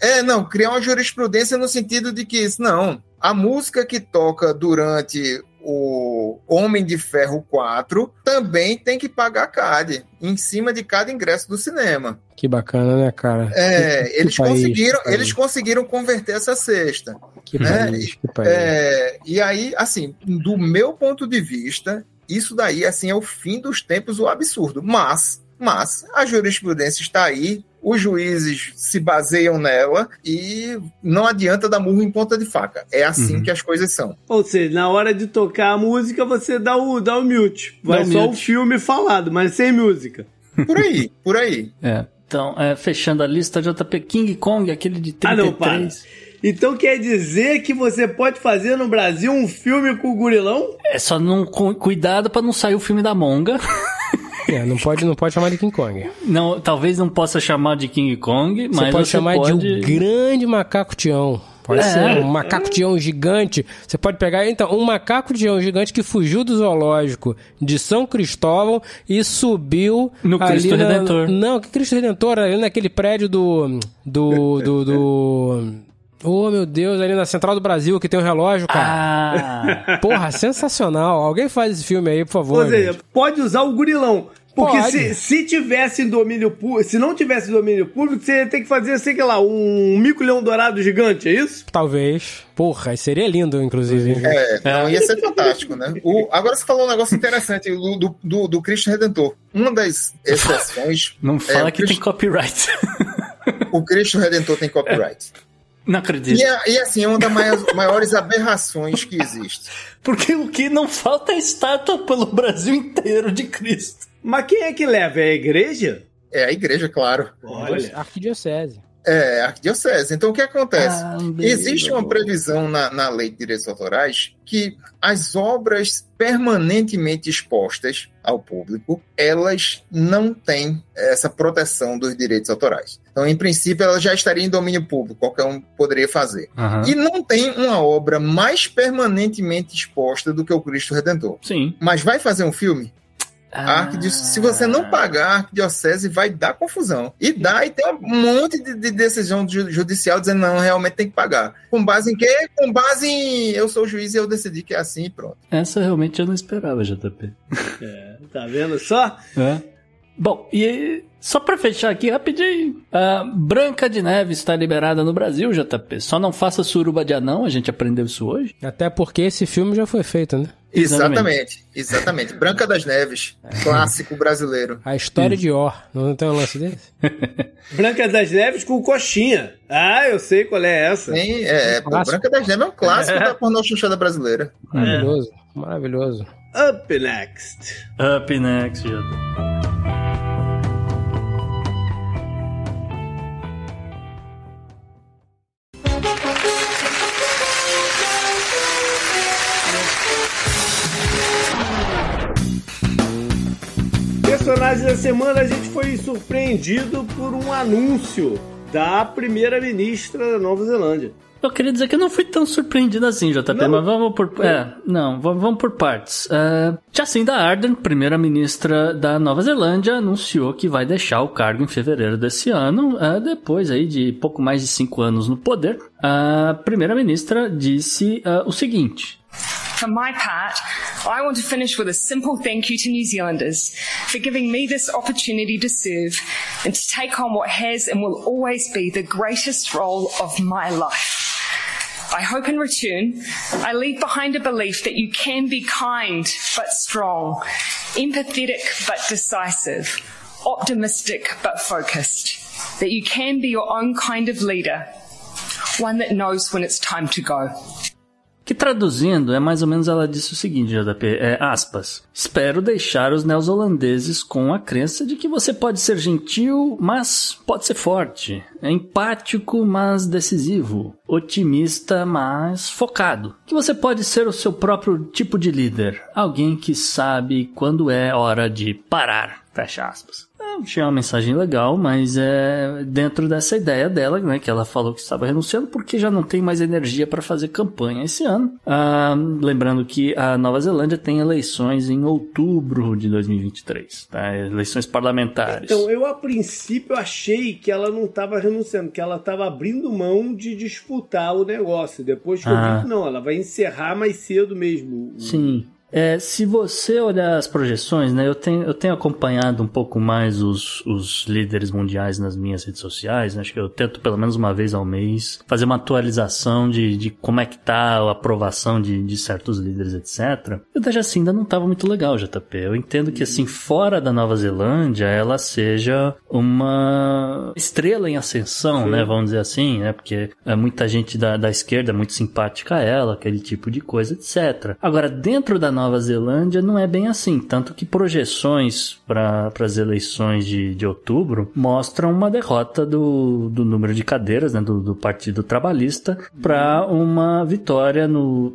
É, não, criar uma jurisprudência no sentido de que, não, a música que toca durante o Homem de Ferro 4 também tem que pagar CAD, em cima de cada ingresso do cinema. Que bacana, né, cara? É, Que eles país, conseguiram, que país. eles conseguiram converter essa cesta. Que né? país, que país. É, e aí, assim, do meu ponto de vista, isso daí, assim, é o fim dos tempos, o absurdo. Mas, mas, a jurisprudência está aí, os juízes se baseiam nela e não adianta dar murro em ponta de faca. É assim Uhum. que as coisas são. Ou seja, na hora de tocar a música, você dá o, dá o mute. Vai Dá o só o mute. filme falado, mas sem música. Por aí, por aí. É. Então, é, fechando a lista, JP King Kong, aquele de Ah, 33. não, para. Então quer dizer que você pode fazer no Brasil um filme com o gurilão? É só não cu- cuidado pra não sair o filme da Monga. É, não pode, não pode chamar de King Kong. Não, talvez não possa chamar de King Kong, mas Você pode chamar pode... de um grande macaco tião. Pode É. ser um macaco tião gigante. Você pode pegar, então, um macaco tião gigante que fugiu do zoológico de São Cristóvão e subiu No ali Cristo na- Redentor. Não, que Cristo Redentor, ali naquele prédio do. do. do. do... Oh, meu Deus, ali na Central do Brasil que tem um relógio, cara. Ah, Porra, sensacional. Alguém faz esse filme aí, por favor. Seja, pode usar o gurilão. Porque Pode. se, se tivesse em domínio público, se não tivesse em domínio público, você ia ter que fazer, sei que lá, um mico-leão dourado gigante, é isso? Talvez. Porra, aí seria lindo, inclusive. É, não, ia ser fantástico, né? O- agora você falou um negócio interessante do, do, do, do Cristo Redentor. Uma das exceções, não fala É, que tem copyright. o Cristo Redentor tem copyright. Não acredito. E, é- e, assim, é uma das maiores, maiores aberrações que existe. Porque o que não falta é estátua pelo Brasil inteiro de Cristo. Mas quem é que leva? É a igreja? É a igreja, claro. Olha. Arquidiocese. É arquidiocese. Então, o que acontece? Ah, Existe uma previsão na, na lei de direitos autorais que as obras permanentemente expostas ao público, elas não têm essa proteção dos direitos autorais. Então, em princípio, ela já estaria em domínio público, qualquer um poderia fazer. Aham. E não tem uma obra mais permanentemente exposta do que o Cristo Redentor. Sim. Mas vai fazer um filme? Ah. A arquidiocese- se você não pagar a arquidiocese, vai dar confusão. E dá, e tem um monte de, de decisão ju- judicial dizendo não, realmente tem que pagar. Com base em quê? Com base em eu sou o juiz e eu decidi que é assim e pronto. Essa realmente eu não esperava, JP. Tá vendo só? É. Bom, e só pra fechar aqui rapidinho, a Branca de Neve está liberada no Brasil, JP. Só não faça suruba de anão, a gente aprendeu isso hoje. Até porque esse filme já foi feito, né? Exatamente. Exatamente. Branca das Neves, clássico brasileiro. A história de Or. Não tem um lance desse? Branca das Neves com coxinha. Ah, eu sei qual é essa. Tem, é, pô, Clássico. Branca das Neves é um clássico da pornô chanchada brasileira. Maravilhoso. Maravilhoso. Up next. Up next, JP. Personagens da semana, a gente foi surpreendido por um anúncio da primeira-ministra da Nova Zelândia. Eu queria dizer que eu não fui tão surpreendido assim, JP, Não? mas vamos por. É, não, vamos por partes. Uh, Jacinda Ardern, primeira-ministra da Nova Zelândia, anunciou que vai deixar o cargo em fevereiro desse ano, uh, depois aí de pouco mais de cinco anos no poder. A primeira-ministra disse uh, o seguinte. For my part, I want to finish with a simple thank you to New Zealanders for giving me this opportunity to serve and to take on what has and will always be the greatest role of my life. I hope in return, I leave behind a belief that you can be kind but strong, empathetic but decisive, optimistic but focused, that you can be your own kind of leader, one that knows when it's time to go. Que traduzindo, é mais ou menos ela disse o seguinte, JP, é, aspas. Espero deixar os neozelandeses com a crença de que você pode ser gentil, mas pode ser forte. É empático, mas decisivo. Otimista, mas focado. Que você pode ser o seu próprio tipo de líder. Alguém que sabe quando é hora de parar. Fecha aspas. Eu achei uma mensagem legal, mas é dentro dessa ideia dela, né, que ela falou que estava renunciando porque já não tem mais energia para fazer campanha esse ano. Ah, lembrando que a Nova Zelândia tem eleições em outubro de 2023, tá? Eleições parlamentares. Então, eu a princípio achei que ela não estava renunciando, que ela estava abrindo mão de disputar o negócio. Depois que eu Ah. vi que não, ela vai encerrar mais cedo mesmo. Sim. É, se você olhar as projeções, né, eu tenho, eu tenho acompanhado um pouco mais os, os líderes mundiais nas minhas redes sociais, né, acho que eu tento pelo menos uma vez ao mês fazer uma atualização de, de como é que tá a aprovação de, de certos líderes, etc. E o da Jacinda não tava muito legal, JP. Eu entendo que, assim, fora da Nova Zelândia, ela seja uma estrela em ascensão, né, vamos dizer assim, né, porque é, muita gente da, da esquerda é muito simpática a ela, aquele tipo de coisa, etc. Agora, dentro da Nova Zelândia não é bem assim, tanto que projeções para as eleições de, de outubro mostram uma derrota do, do número de cadeiras né, do, do Partido Trabalhista para uma vitória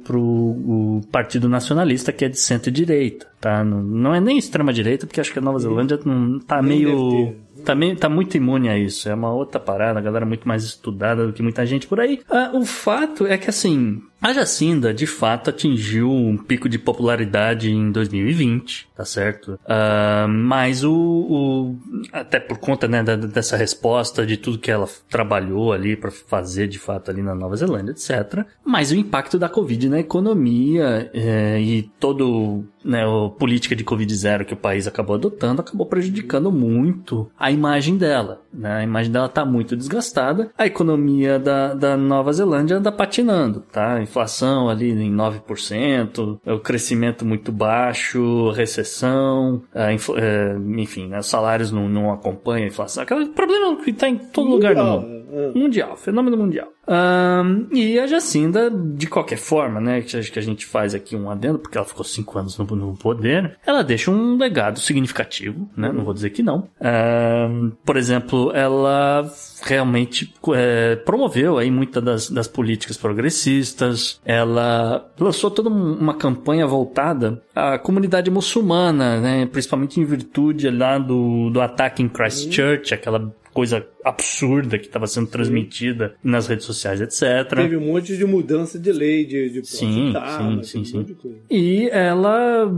pro o Partido Nacionalista, que é de centro-direita. Tá? Não, não é nem extrema-direita, porque acho que a Nova Zelândia não tá Nem meio. Tá, meio- tá muito imune a isso. É uma outra parada, a galera é muito mais estudada do que muita gente por aí. Ah, o fato é que, assim, a Jacinda, de fato, atingiu um pico de popularidade em 2020, tá certo? Ah, mas o, o- Até por conta né, da- dessa resposta, de tudo que ela trabalhou ali pra fazer, de fato, ali na Nova Zelândia, etc. Mas o impacto da Covid na economia eh, e todo né, a política de Covid zero que o país acabou adotando acabou prejudicando muito a imagem dela. Né? A imagem dela está muito desgastada. A economia da, da Nova Zelândia anda patinando, tá? A inflação ali em 9%, o crescimento muito baixo, recessão, a infla- eh, enfim, né, os salários não, não acompanham a inflação. Aquele problema que está em todo lugar do mundo. É. Mundial, fenômeno mundial. Ahn, e a Jacinda, de qualquer forma, né, que acho que a gente faz aqui um adendo, porque ela ficou cinco anos no, no poder, ela deixa um legado significativo, né, não vou dizer que não. Ahn, por exemplo, ela realmente é, promoveu aí muitas das, das políticas progressistas, ela lançou toda um- uma campanha voltada à comunidade muçulmana, né, principalmente em virtude lá do, do ataque em Christchurch, aquela coisa absurda que estava sendo transmitida nas redes sociais, etc. Teve um monte de mudança de lei, de, de Sim, sim, sim, um sim. coisa. E ela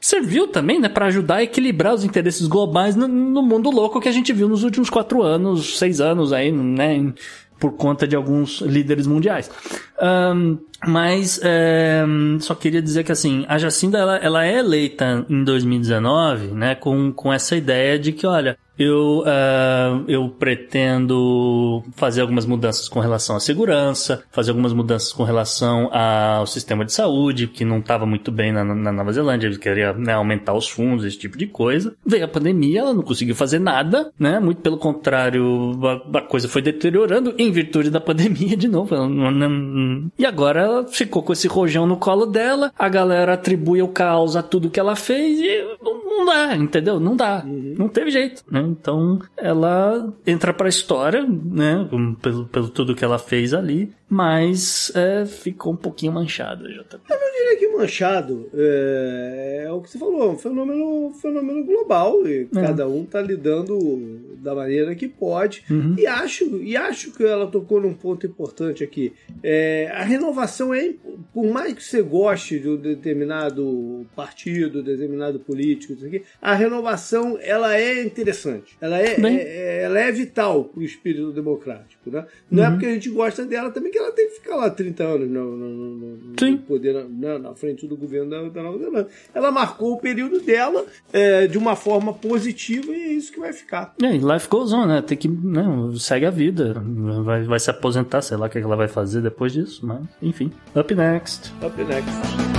serviu também, né, para ajudar a equilibrar os interesses globais no, no mundo louco que a gente viu nos últimos quatro anos, seis anos aí, né, em- por conta de alguns líderes mundiais. Ahn, mas é, só queria dizer que assim, a Jacinda ela, ela é eleita em 2019, né, com, com essa ideia de que, olha, eu, ah, eu pretendo fazer algumas mudanças com relação à segurança, fazer algumas mudanças com relação ao sistema de saúde, que não estava muito bem na, na Nova Zelândia, ele queria né, aumentar os fundos, esse tipo de coisa. Veio a pandemia, ela não conseguiu fazer nada, né? Muito pelo contrário, a, a coisa foi deteriorando em virtude da pandemia de novo. Não- não- E agora ela ficou com esse rojão no colo dela, a galera atribui o caos a tudo que ela fez e não, não dá, entendeu? Não dá. Não teve jeito, né? Então ela entra pra história, né? Pelo, pelo tudo que ela fez ali, mas é, ficou um pouquinho manchada, JP. diria que manchado é, é o que você falou, é um fenômeno, um fenômeno global e cada um tá lidando da maneira que pode. Uhum. E acho, e acho que ela tocou num ponto importante aqui. É, a renovação é, por mais que você goste de um determinado partido, determinado político, isso aqui, a renovação ela é interessante. Ela é, é- ela é vital para o espírito democrático. Né? Não Uhum. é porque a gente gosta dela também que ela tem que ficar lá 30 anos no, no, no- poder na, na frente do governo da, da Nova Zelândia. Ela marcou o período dela é, de uma forma positiva e é isso que vai ficar. É, life goes on, né? Tem que, né? Segue a vida. Vai, vai se aposentar, sei lá o que ela vai fazer depois disso, mas enfim. Up next. Up next.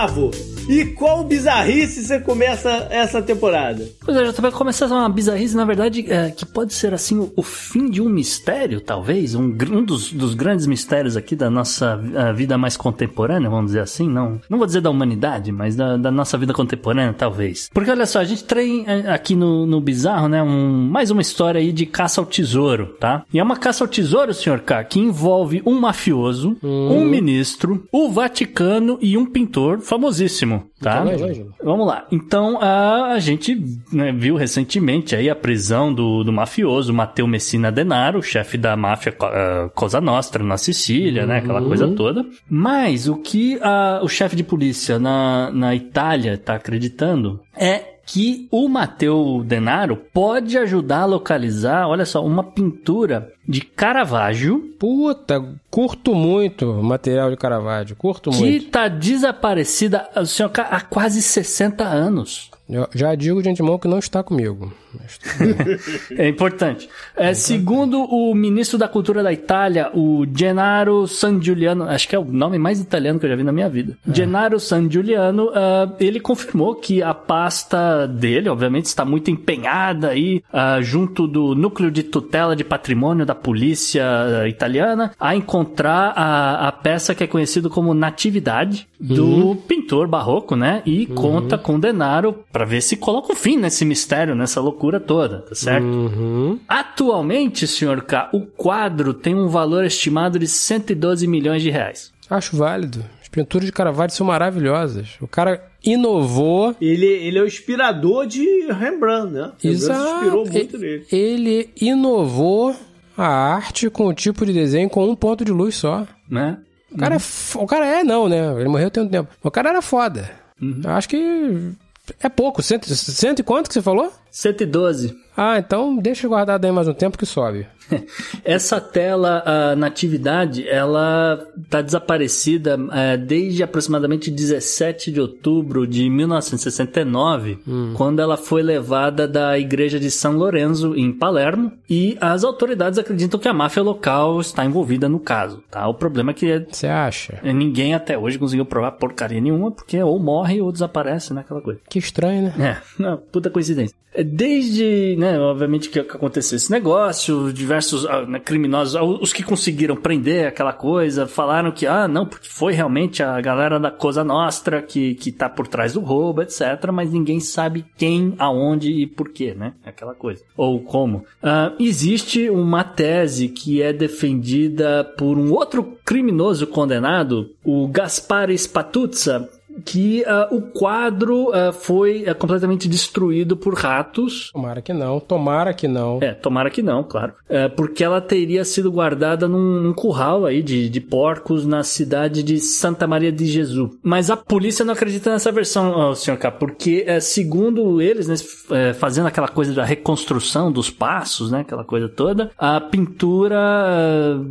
Gustavo, e qual bizarrice você começa essa temporada? Pois é, já vai começar uma bizarrice, na verdade, é, que pode ser assim o, o fim de um mistério, talvez, um, um dos, dos grandes mistérios aqui da nossa vida mais contemporânea, vamos dizer assim, não, não vou dizer da humanidade, mas da, da nossa vida contemporânea, talvez. Porque olha só, a gente tem eh, aqui no, no Bizarro, né, um, mais uma história aí de caça ao tesouro, tá? E é uma caça ao tesouro, senhor K, que envolve um mafioso, um ministro, o Vaticano e um pintor famosíssimo, tá? Então. Vamos lá. Então, a, a gente né, viu recentemente aí a prisão do, do mafioso Matteo Messina Denaro, chefe da máfia ah, Cosa Nostra na Sicília, né? Aquela coisa toda. Mas o que a- o chefe de polícia na, na Itália tá acreditando é que o Matteo Denaro pode ajudar a localizar, olha só, uma pintura de Caravaggio Puta, curto muito o material de Caravaggio. Curto que muito. tá desaparecida, senhor, há quase 60 anos. Eu já digo de antemão que não está comigo. É importante. É, segundo o ministro da Cultura da Itália, o Gennaro San Giuliano, acho que é o nome mais italiano que eu já vi na minha vida. Gennaro San Giuliano, ah, ele confirmou que a pasta dele, obviamente, está muito empenhada aí ah, junto do núcleo de tutela de patrimônio da polícia ah, italiana a encontrar a, a peça que é conhecida como Natividade do pintor barroco, né? E conta com Denaro para ver se coloca um fim nesse mistério, nessa loucura toda, tá certo? Uhum. Atualmente, senhor K, o quadro tem um valor estimado de 112 milhões de reais. Acho válido. As pinturas de Caravaggio são maravilhosas. O cara inovou. Ele, ele é o inspirador de Rembrandt, né? Rembrandt Exato. inspirou muito E- nele. Ele inovou a arte com o tipo de desenho com um ponto de luz só. Né? O cara, é, f- o cara é, não, né? Ele morreu tem um tempo. O cara era foda. Eu acho que é pouco. Cento, cento e quanto que você falou? 112. Ah, então deixa guardado aí mais um tempo que sobe. Essa tela a natividade, ela tá desaparecida eh, desde aproximadamente 17 de outubro de 1969, quando ela foi levada da igreja de São Lorenzo em Palermo e as autoridades acreditam que a máfia local está envolvida no caso, tá? O problema é que é- Você acha? ninguém até hoje conseguiu provar porcaria nenhuma, porque ou morre ou desaparece, né? Aquela coisa. Que estranho, né? É, não, puta coincidência. É, Desde, né, obviamente que que aconteceu esse negócio, diversos ah, né, criminosos, ah, os que conseguiram prender aquela coisa, falaram que, ah, não, porque foi realmente a galera da Cosa Nostra que, que tá por trás do roubo, etc, mas ninguém sabe quem, aonde e por quê, né, aquela coisa. Ou como. Ah, existe uma tese que é defendida por um outro criminoso condenado, o Gaspare Spatuzza, que ah, o quadro ah, foi ah, completamente destruído por ratos. Tomara que não. Tomara que não. É, tomara que não, claro. Porque ela teria sido guardada num, num curral aí de, de porcos na cidade de Santa Maria de Jesus. Mas a polícia não acredita nessa versão, senhor K, porque é, segundo eles, né, é, fazendo aquela coisa da reconstrução dos passos, né, aquela coisa toda, a pintura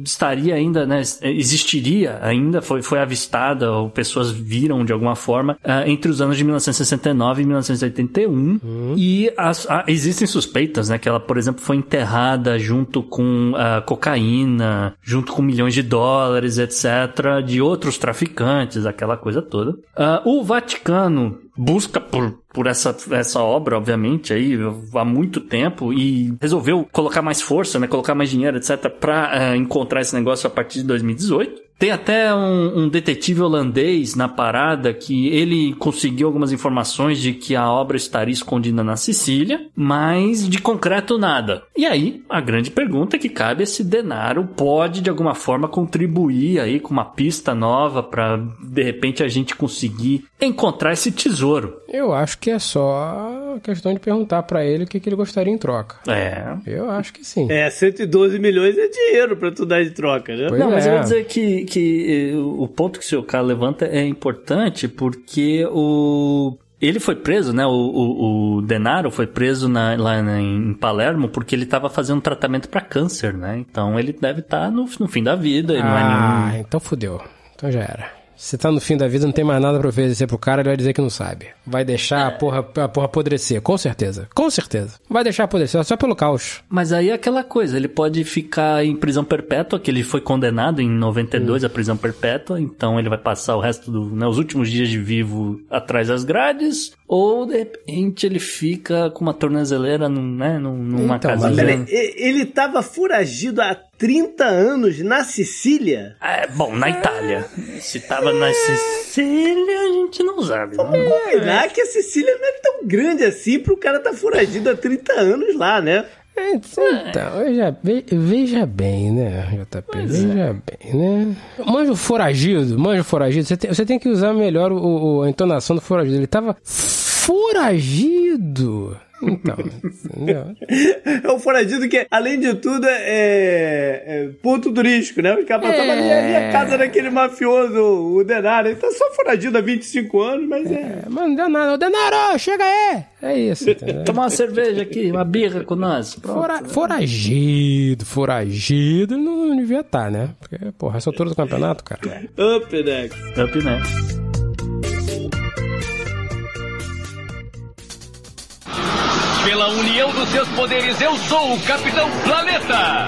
estaria ainda, né, existiria ainda, foi, foi avistada, ou pessoas viram de alguma forma, ah, entre os anos de 1969 e 1981. E as- ah, existem suspeitas, né, que ela, por exemplo, foi enterrada junto com ah, cocaína, junto com milhões de dólares, etc., de outros traficantes, aquela coisa toda. Ah, o Vaticano busca por, por essa, essa obra, obviamente, aí há muito tempo e resolveu colocar mais força, né, colocar mais dinheiro, etc., para encontrar esse negócio a partir de 2018. Tem até um, um detetive holandês na parada que ele conseguiu algumas informações de que a obra estaria escondida na Sicília, mas de concreto nada. E aí, a grande pergunta que cabe é se Denaro pode de alguma forma contribuir aí com uma pista nova para de repente a gente conseguir encontrar esse tesouro. Eu acho que é só questão de perguntar pra ele o que, que ele gostaria em troca. É. Eu acho que sim. É, 112 milhões é dinheiro pra tu dar de troca, né? Pois Não, mas é. eu vou dizer que, que eh, o ponto que o seu cara levanta é importante porque o. Ele foi preso, né? O, o, o Denaro foi preso na- lá em Palermo porque ele estava fazendo tratamento para câncer, né? Então ele deve estar no, no fim da vida. É Ah, nenhum. então fudeu. Então já era. Você tá no fim da vida, não tem mais nada pra oferecer pro cara, ele vai dizer que não sabe. Vai deixar É. a, porra, a porra apodrecer, com certeza. Com certeza. Vai deixar apodrecer, só pelo caos. Mas aí é aquela coisa, ele pode ficar em prisão perpétua, que ele foi condenado em 92 a prisão perpétua, então ele vai passar o resto do, né, os últimos dias de vivo atrás das grades, ou de repente ele fica com uma tornozeleira num, né, num- numa Então, casinha. Peraí, e- ele tava foragido há 30 anos na Sicília? É, bom, na Itália. Se tava na Sicília, a gente não sabe. né? Combinar que a Sicília não é tão grande assim pro cara tá foragido há 30 anos lá, né? É, Então, veja, ve- veja bem, né, JP? é. veja bem, né? Manjo foragido, manjo foragido, você tem, você tem que usar melhor o, o- a entonação do foragido. Ele tava foragido. Então, entendeu? É um foragido que, além de tudo, é, é ponto turístico, né? Os caras passavam ali, ali a casa daquele mafioso, o Denaro. Ele tá só foragido há 25 anos, mas é. Deu nada. Ô, Denaro, chega aí! É isso, entendeu? Tomar uma cerveja aqui, uma birra com nós. Pronto. Fora- foragido, foragido, ele não, não devia estar, né? Porque, porra, essa altura do campeonato, cara. Up next. Up next. Pela união dos seus poderes, eu sou o Capitão Planeta!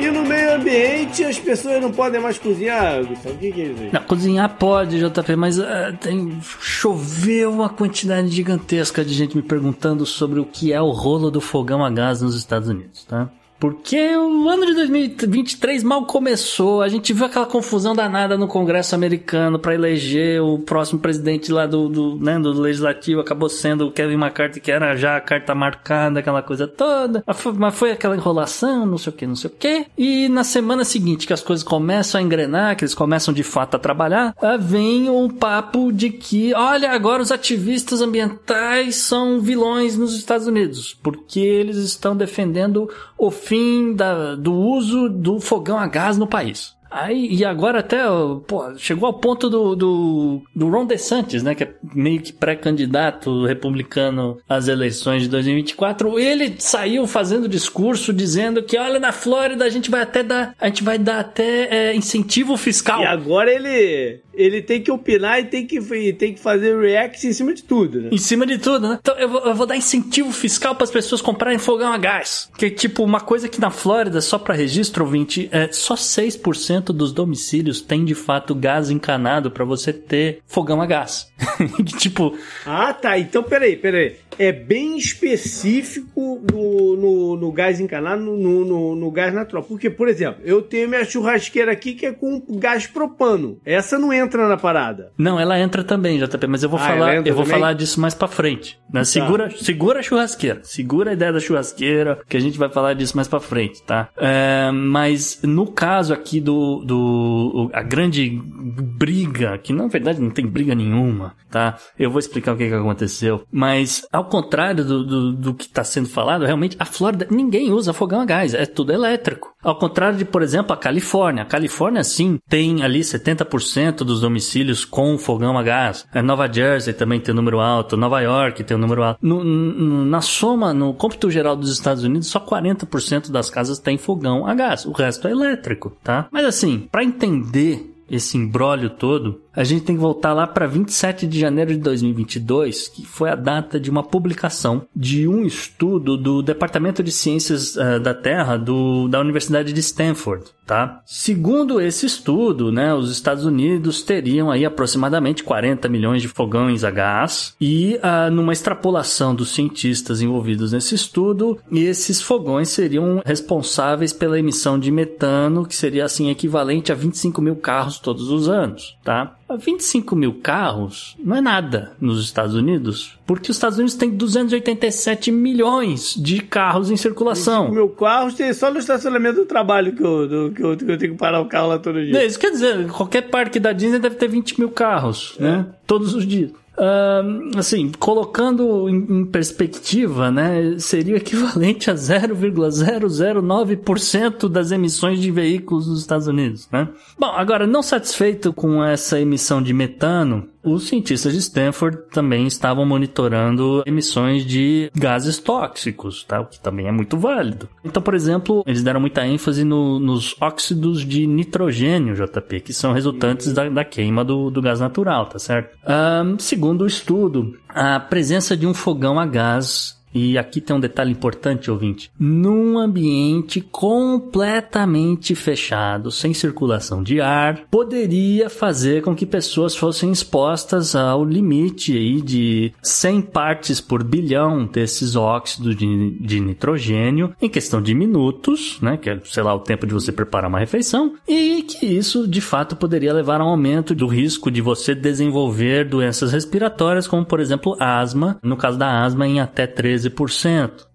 E no meio ambiente as pessoas não podem mais cozinhar, Gustavo. O que, que é isso aí? Não, cozinhar pode, JP, mas ah, tem, choveu uma quantidade gigantesca de gente me perguntando sobre o que é o rolo do fogão a gás nos Estados Unidos, tá? Porque o ano de 2023 mal começou, a gente viu aquela confusão danada no Congresso americano para eleger o próximo presidente lá do, do, né, do legislativo, acabou sendo o Kevin McCarthy, que era já a carta marcada, aquela coisa toda. Mas foi, aquela enrolação, não sei o que, não sei o que. E na semana seguinte que as coisas começam a engrenar, que eles começam de fato a trabalhar, ah, vem um papo de que, olha, agora os ativistas ambientais são vilões nos Estados Unidos, porque eles estão defendendo o fim da- do uso do fogão a gás no país. Aí, e agora até, pô, chegou ao ponto do, do, do Ron DeSantis, né, que é meio que pré-candidato republicano às eleições de 2024, ele saiu fazendo discurso dizendo que, olha, na Flórida a gente vai até dar, a gente vai dar até é, incentivo fiscal. E agora ele, ele tem que opinar e tem que, e tem que fazer react em cima de tudo, né? Em cima de tudo, né? Então eu vou, eu vou dar incentivo fiscal para as pessoas comprarem fogão a gás. Que é tipo uma coisa que na Flórida, só para registro, ouvinte, é só 6% dos domicílios tem de fato gás encanado para você ter fogão a gás. Tipo, Ah, tá. Então, peraí, peraí. É bem específico no, no, no gás encanado, no, no, no- gás natural. Porque, por exemplo, eu tenho minha churrasqueira aqui que é com gás propano. Essa não entra na parada. não, ela entra também, JP, mas eu vou Ah, falar, eu vou também? falar disso mais para frente. Né? Segura, segura a churrasqueira, segura a ideia da churrasqueira, que a gente vai falar disso mais para frente, tá? É, mas no caso aqui do, do a grande briga, que na verdade não tem briga nenhuma, tá? Eu vou explicar o que, que aconteceu. Mas ao contrário do, do, do que está sendo falado, realmente a Flórida ninguém usa fogão a gás, é tudo elétrico. Ao contrário de, por exemplo, a Califórnia. A Califórnia, sim, tem ali 70% dos domicílios com fogão a gás. A Nova Jersey também tem um número alto. Nova York tem um número alto. No- no- na soma, no cômputo geral dos Estados Unidos, só 40% das casas tem fogão a gás. O resto é elétrico, tá? Mas assim, para entender esse embrólio todo, a gente tem que voltar lá para 27 de janeiro de 2022, que foi a data de uma publicação de um estudo do Departamento de Ciências eh, da Terra do, da Universidade de Stanford, tá? Segundo esse estudo, né, os Estados Unidos teriam aí aproximadamente 40 milhões de fogões a gás e ah, numa extrapolação dos cientistas envolvidos nesse estudo, esses fogões seriam responsáveis pela emissão de metano, que seria assim equivalente a 25 mil carros todos os anos, tá? 25 mil carros não é nada nos Estados Unidos, porque os Estados Unidos têm 287 milhões de carros em circulação. meu carro tem só no estacionamento do trabalho que eu, do- que eu, que eu tenho que parar o carro lá todo dia. Isso quer dizer, qualquer parque da Disney deve ter 20 mil carros, né? Todos os dias. Ahn, assim, colocando em, em perspectiva, né, seria equivalente a 0,009% das emissões de veículos nos Estados Unidos, né? Bom, agora, não satisfeito com essa emissão de metano, Os cientistas de Stanford também estavam monitorando emissões de gases tóxicos, tá? o que também é muito válido. Então, por exemplo, eles deram muita ênfase no- nos óxidos de nitrogênio, JP, que são resultantes da, da queima do, do gás natural, tá certo? Ahn, segundo o estudo, a presença de um fogão a gás e aqui tem um detalhe importante, ouvinte. Num ambiente completamente fechado, sem circulação de ar, poderia fazer com que pessoas fossem expostas ao limite aí de 100 partes por bilhão desses óxidos de, de nitrogênio em questão de minutos, né, que é, sei lá, o tempo de você preparar uma refeição, e que isso de fato poderia levar a um aumento do risco de você desenvolver doenças respiratórias, como por exemplo asma, no caso da asma em até 13%.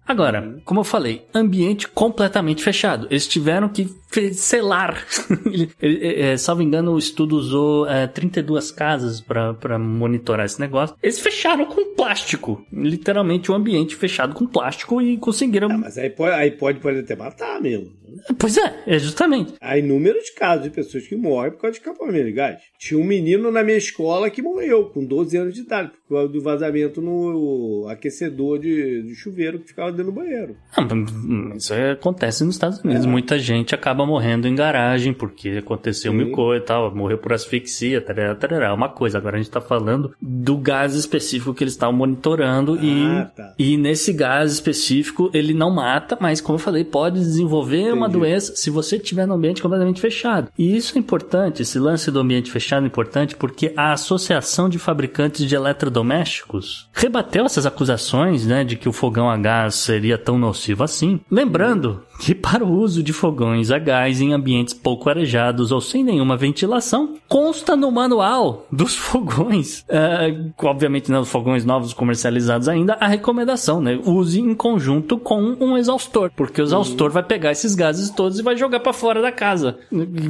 Agora, como eu falei, ambiente completamente fechado. Eles tiveram que selar. Ele- ele- é, salvo engano, o estudo usou é, 32 casas para monitorar esse negócio. Eles fecharam com plástico. Literalmente um ambiente fechado com plástico e conseguiram. Ah, mas aí pode, aí pode, pode até matar mesmo. Pois é, é justamente. Há inúmeros casos de pessoas que morrem por causa de escapamento de gás. Tinha um menino na minha escola que morreu com 12 anos de idade por causa do vazamento no aquecedor de, de chuveiro que ficava dentro do banheiro. Ah, mas Isso acontece nos Estados Unidos. Muita gente acaba morrendo em garagem porque aconteceu Sim. mil coisas e tal, morreu por asfixia, tarará, tarará, é uma coisa. Agora a gente tá falando do gás específico que eles estavam monitorando Ah, e, tá. e nesse gás específico ele não mata, mas como eu falei, pode desenvolver uma Entendi. doença se você estiver no ambiente completamente fechado. E isso é importante, esse lance do ambiente fechado é importante porque a Associação de Fabricantes de Eletrodomésticos rebateu essas acusações, né, de que o fogão a gás seria tão nocivo assim. Lembrando que para o uso de fogões a gás em ambientes pouco arejados ou sem nenhuma ventilação, consta no manual dos fogões, é, obviamente não os fogões novos comercializados ainda, a recomendação, né? Use em conjunto com um exaustor, porque o exaustor vai pegar esses gases todos e vai jogar para fora da casa,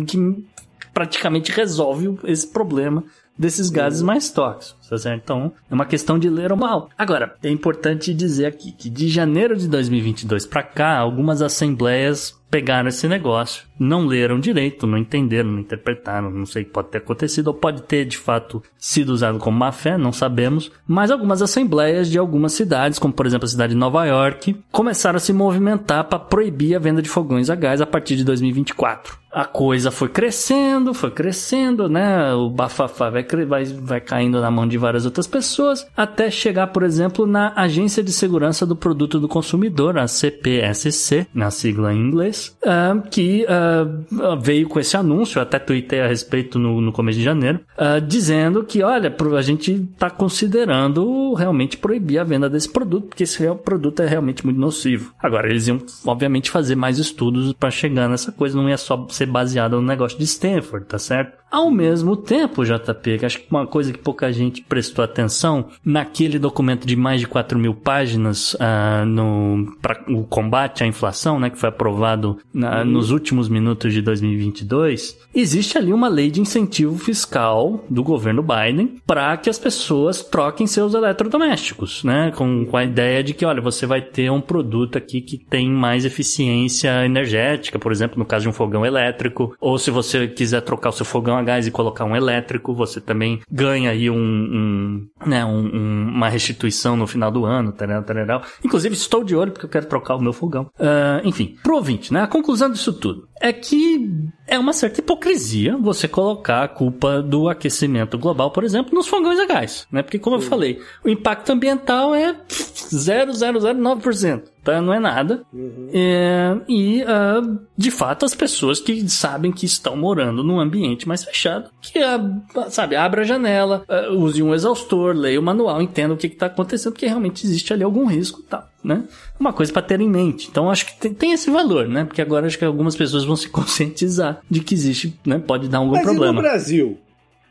que praticamente resolve esse problema desses gases mais tóxicos, tá certo? Então, é uma questão de ler o mal. Agora, é importante dizer aqui que de janeiro de 2022 para cá, algumas assembleias pegaram esse negócio, não leram direito, não entenderam, não interpretaram, não sei o que pode ter acontecido, ou pode ter de fato sido usado como má fé, não sabemos, mas algumas assembleias de algumas cidades, como por exemplo a cidade de Nova York, começaram a se movimentar para proibir a venda de fogões a gás a partir de 2024. A coisa foi crescendo, foi crescendo, né? O bafafá vai, vai, vai caindo na mão de várias outras pessoas, até chegar, por exemplo, na Agência de Segurança do Produto do Consumidor, a CPSC, na sigla em inglês, ah, que ah, veio com esse anúncio, até tuitei a respeito no, no começo de janeiro, ah, dizendo que, olha, a gente está considerando realmente proibir a venda desse produto, porque esse produto é realmente muito nocivo. Agora, eles iam, obviamente, fazer mais estudos para chegar nessa coisa, não ia só ser baseado no negócio de Stanford, tá certo? Ao mesmo tempo, JP, que acho que uma coisa que pouca gente prestou atenção, naquele documento de mais de 4 mil páginas ah, no para o combate à inflação, né, que foi aprovado na- nos últimos minutos de 2022, existe ali uma lei de incentivo fiscal do governo Biden para que as pessoas troquem seus eletrodomésticos, né, com, com a ideia de que, olha, você vai ter um produto aqui que tem mais eficiência energética, por exemplo, no caso de um fogão elétrico, ou se você quiser trocar o seu fogão gás e colocar um elétrico, você também ganha aí um, um, né, um- um- uma restituição no final do ano, tarará, tarará. Inclusive, estou de olho porque eu quero trocar o meu fogão. Ah, enfim, pro ouvinte, né? A conclusão disso tudo é que é uma certa hipocrisia você colocar a culpa do aquecimento global, por exemplo, nos fogões a gás, né? Porque, como eu falei, o impacto ambiental é 0,009%. Tá? Não é nada. É, e, ah, de fato, as pessoas que sabem que estão morando num ambiente mais fechado, que, ah, sabe, abra a janela, ah, use um exaustor, leia o manual, entenda o que está acontecendo, porque realmente existe ali algum risco e tal, né? Uma coisa para ter em mente. Então, acho que tem, tem esse valor, né? Porque agora acho que algumas pessoas vão se conscientizar de que existe, né? Pode dar algum Mas e problema. no Brasil?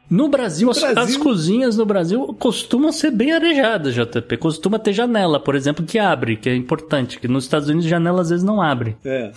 No Brasil, as, Brasil- as cozinhas no Brasil costumam ser bem arejadas, JP. Costuma ter janela, por exemplo, que abre, que é importante. Que nos Estados Unidos, janela às vezes não abre. É.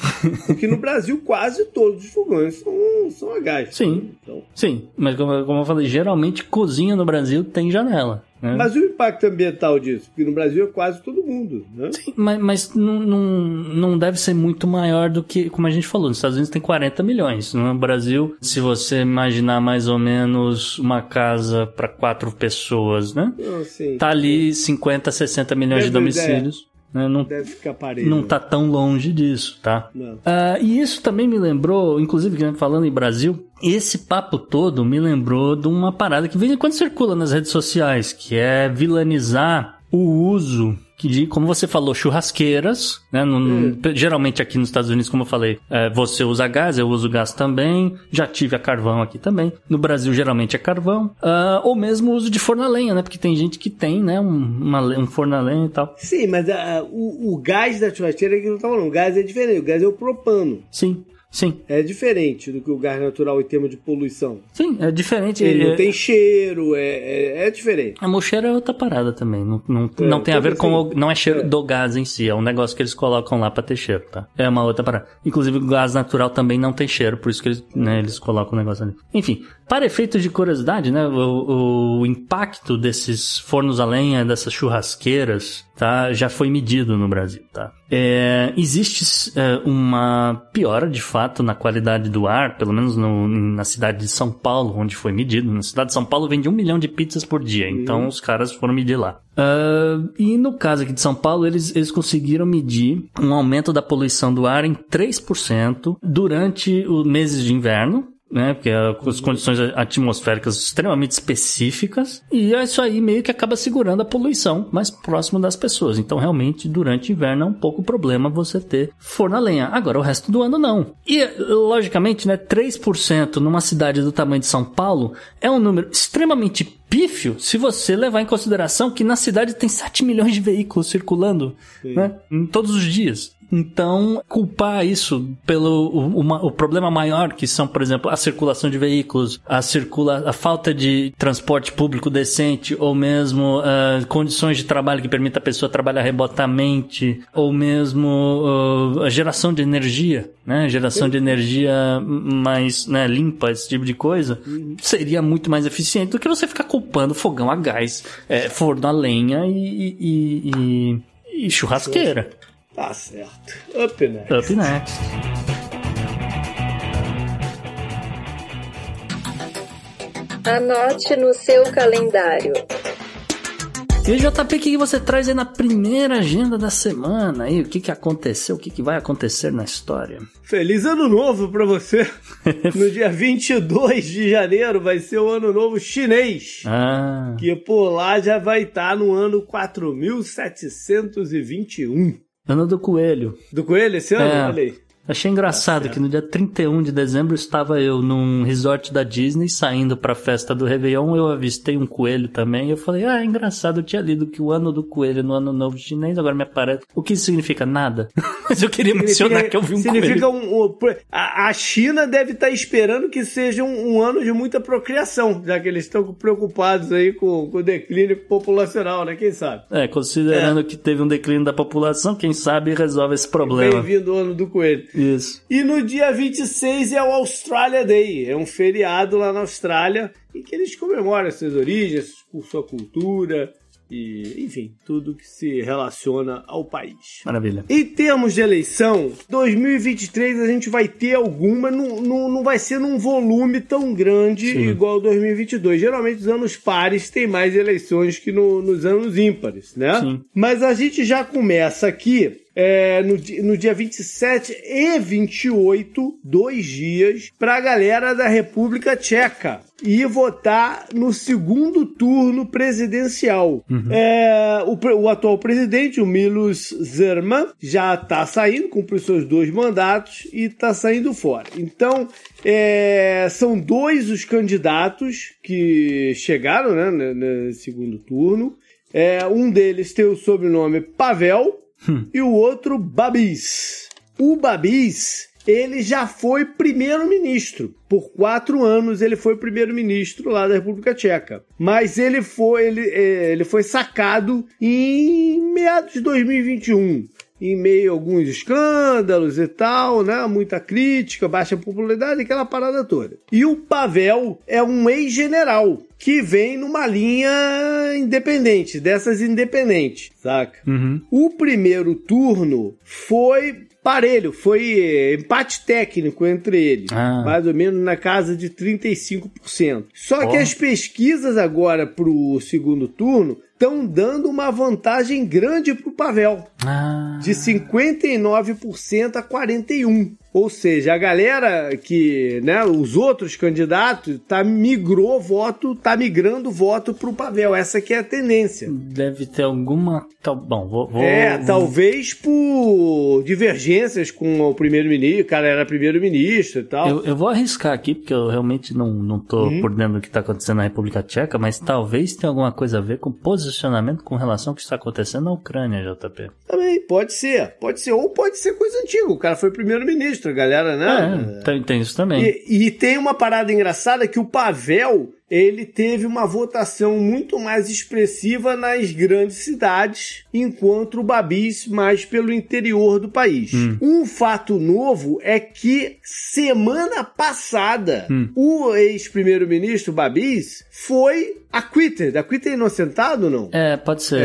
Porque no Brasil quase todos os fogões são, são a gás. Sim. Então, Sim, mas como, como eu falei, geralmente cozinha no Brasil tem janela. Né? Mas o impacto ambiental disso? Porque no Brasil é quase todo mundo, né? Mas, mas não, não, não deve ser muito maior do que, como a gente falou, nos Estados Unidos tem 40 milhões. No Brasil, se você imaginar mais ou menos uma casa para quatro pessoas, né? Não, assim, Tá ali 50, 60 milhões de domicílios. Né? Não, Deve ficar parelho. não tá tão longe disso, tá? Ah, e isso também me lembrou, inclusive né, falando em Brasil, esse papo todo me lembrou de uma parada que vem quando circula nas redes sociais, que é vilanizar o uso que de, como você falou, churrasqueiras, né? no- no- Geralmente aqui nos Estados Unidos, como eu falei, é, você usa gás, eu uso gás também, já tive a carvão aqui também. No Brasil, geralmente é carvão. Ah, ou mesmo o uso de forno a lenha, né? Porque tem gente que tem, né? Um, uma um forno a lenha e tal. Sim, mas ah, o, o gás da churrasqueira é que não tá falando. O gás é diferente. O gás é o propano. Sim, sim. É diferente do que o gás natural em termos de poluição. Sim, é diferente. Ele é- não tem cheiro, é, é, é diferente. A mocheira é outra parada também. Não, não, É, não tem a ver tudo com. assim. O, não é cheiro É. do gás em si, é um negócio que eles colocam lá pra ter cheiro, tá? É uma outra parada. Inclusive, o gás natural também não tem cheiro, por isso que eles, né, eles colocam o negócio ali. Enfim, para efeitos de curiosidade, né? O, o impacto desses fornos a lenha, dessas churrasqueiras, tá? Já foi medido no Brasil, tá? É, existe é, uma piora, de fato, na qualidade do ar, pelo menos no- na cidade de São Paulo, onde foi medido. Na cidade de São Paulo vende um milhão de pizzas por dia, então os caras foram medir lá. Ah, e no caso aqui de São Paulo, eles, eles conseguiram medir um aumento da poluição do ar em 3% durante os meses de inverno, né? Porque é, as condições atmosféricas extremamente específicas. E isso aí meio que acaba segurando a poluição mais próximo das pessoas. Então, realmente, durante o inverno é um pouco problema você ter forno a lenha. Agora, o resto do ano não. E, logicamente, né? 3% numa cidade do tamanho de São Paulo é um número extremamente pífio se você levar em consideração que na cidade tem 7 milhões de veículos circulando, né? Em todos os dias. Então, culpar isso pelo o, o problema maior, que são, por exemplo, a circulação de veículos, a, circula, a falta de transporte público decente, ou mesmo ah, condições de trabalho que permita a pessoa trabalhar remotamente, ou mesmo ah, a geração de energia, né? Geração de energia mais né, limpa, esse tipo de coisa, seria muito mais eficiente do que você ficar culpando fogão a gás, eh, forno a lenha e- e- e- e churrasqueira. Tá certo. Up next. Up next. Anote no seu calendário. E o JP, o que você traz aí na primeira agenda da semana? Aí, o que, que aconteceu? O que, que vai acontecer na história? Feliz ano novo pra você. No dia 22 de janeiro vai ser o ano novo chinês. Ah, Que por lá já vai estar no ano 4721. Ano do coelho. Do coelho esse ano? É. Olha aí. Achei engraçado que no dia 31 de dezembro estava eu num resort da Disney saindo pra festa do Réveillon. Eu avistei um coelho também. Eu falei, ah, é engraçado. Eu tinha lido que o ano do coelho no ano novo chinês agora me aparece. O que isso significa? Nada. Mas eu queria mencionar que eu vi um significa coelho. um, um- a, a China deve estar esperando que seja um, um ano de muita procriação, já que eles estão preocupados aí com, com o declínio populacional, né? Quem sabe? É, considerando que teve um declínio da população, quem sabe resolve esse problema. Bem-vindo ao ano do coelho. Isso. E no dia 26 é o Australia Day. É um feriado lá na Austrália em que eles comemoram suas origens, sua cultura e, enfim, tudo que se relaciona ao país. Maravilha. Em termos de eleição, 2023 a gente vai ter alguma, não, não, não vai ser num volume tão grande Sim. igual 2022. Geralmente os anos pares tem mais eleições que no- nos anos ímpares, né? Sim. Mas a gente já começa aqui é, no, no dia 27 e 28, dois dias, pra galera da República Tcheca e votar no segundo turno presidencial. É, o, o atual presidente, o Milos Zerman, já tá saindo, cumpriu seus dois mandatos e tá saindo fora. Então, é, são dois os candidatos que chegaram né, no, no segundo turno. É, um deles tem o sobrenome Pavel e o outro Babis. O Babis, ele já foi primeiro-ministro. Por quatro anos ele foi primeiro-ministro lá da República Tcheca. Mas ele foi, ele, eh, ele foi sacado em meados de 2021. em meio a alguns escândalos e tal, né? Muita crítica, baixa popularidade, aquela parada toda. E o Pavel é um ex-general que vem numa linha independente, dessas independentes, saca? O primeiro turno foi parelho, foi eh, empate técnico entre eles, Ah. mais ou menos na casa de 35%. Só que Ó. as pesquisas agora pro segundo turno estão dando uma vantagem grande pro Pavel, Ah, de 59% a 41. Ou seja, a galera que, né, os outros candidatos tá migrou voto, tá migrando voto pro Pavel. Essa que é a tendência. deve ter alguma. Bom, vou. vou- É, talvez por divergências com o primeiro-ministro, o cara era primeiro-ministro e tal. Eu, eu vou arriscar aqui, porque eu realmente não, não tô Uhum. por dentro do que tá acontecendo na República Tcheca, mas talvez tenha alguma coisa a ver com posicionamento com relação ao que está acontecendo na Ucrânia, JP. Também, pode ser, pode ser, ou pode ser coisa antiga, o cara foi primeiro-ministro, galera, né? É, tem, tem isso também. E, e tem uma parada engraçada que o Pavel ele teve uma votação muito mais expressiva nas grandes cidades, enquanto o Babis mais pelo interior do país. Um fato novo é que semana passada o ex-primeiro-ministro Babis foi acquitted. Acquitted é inocentado ou não? É, pode ser.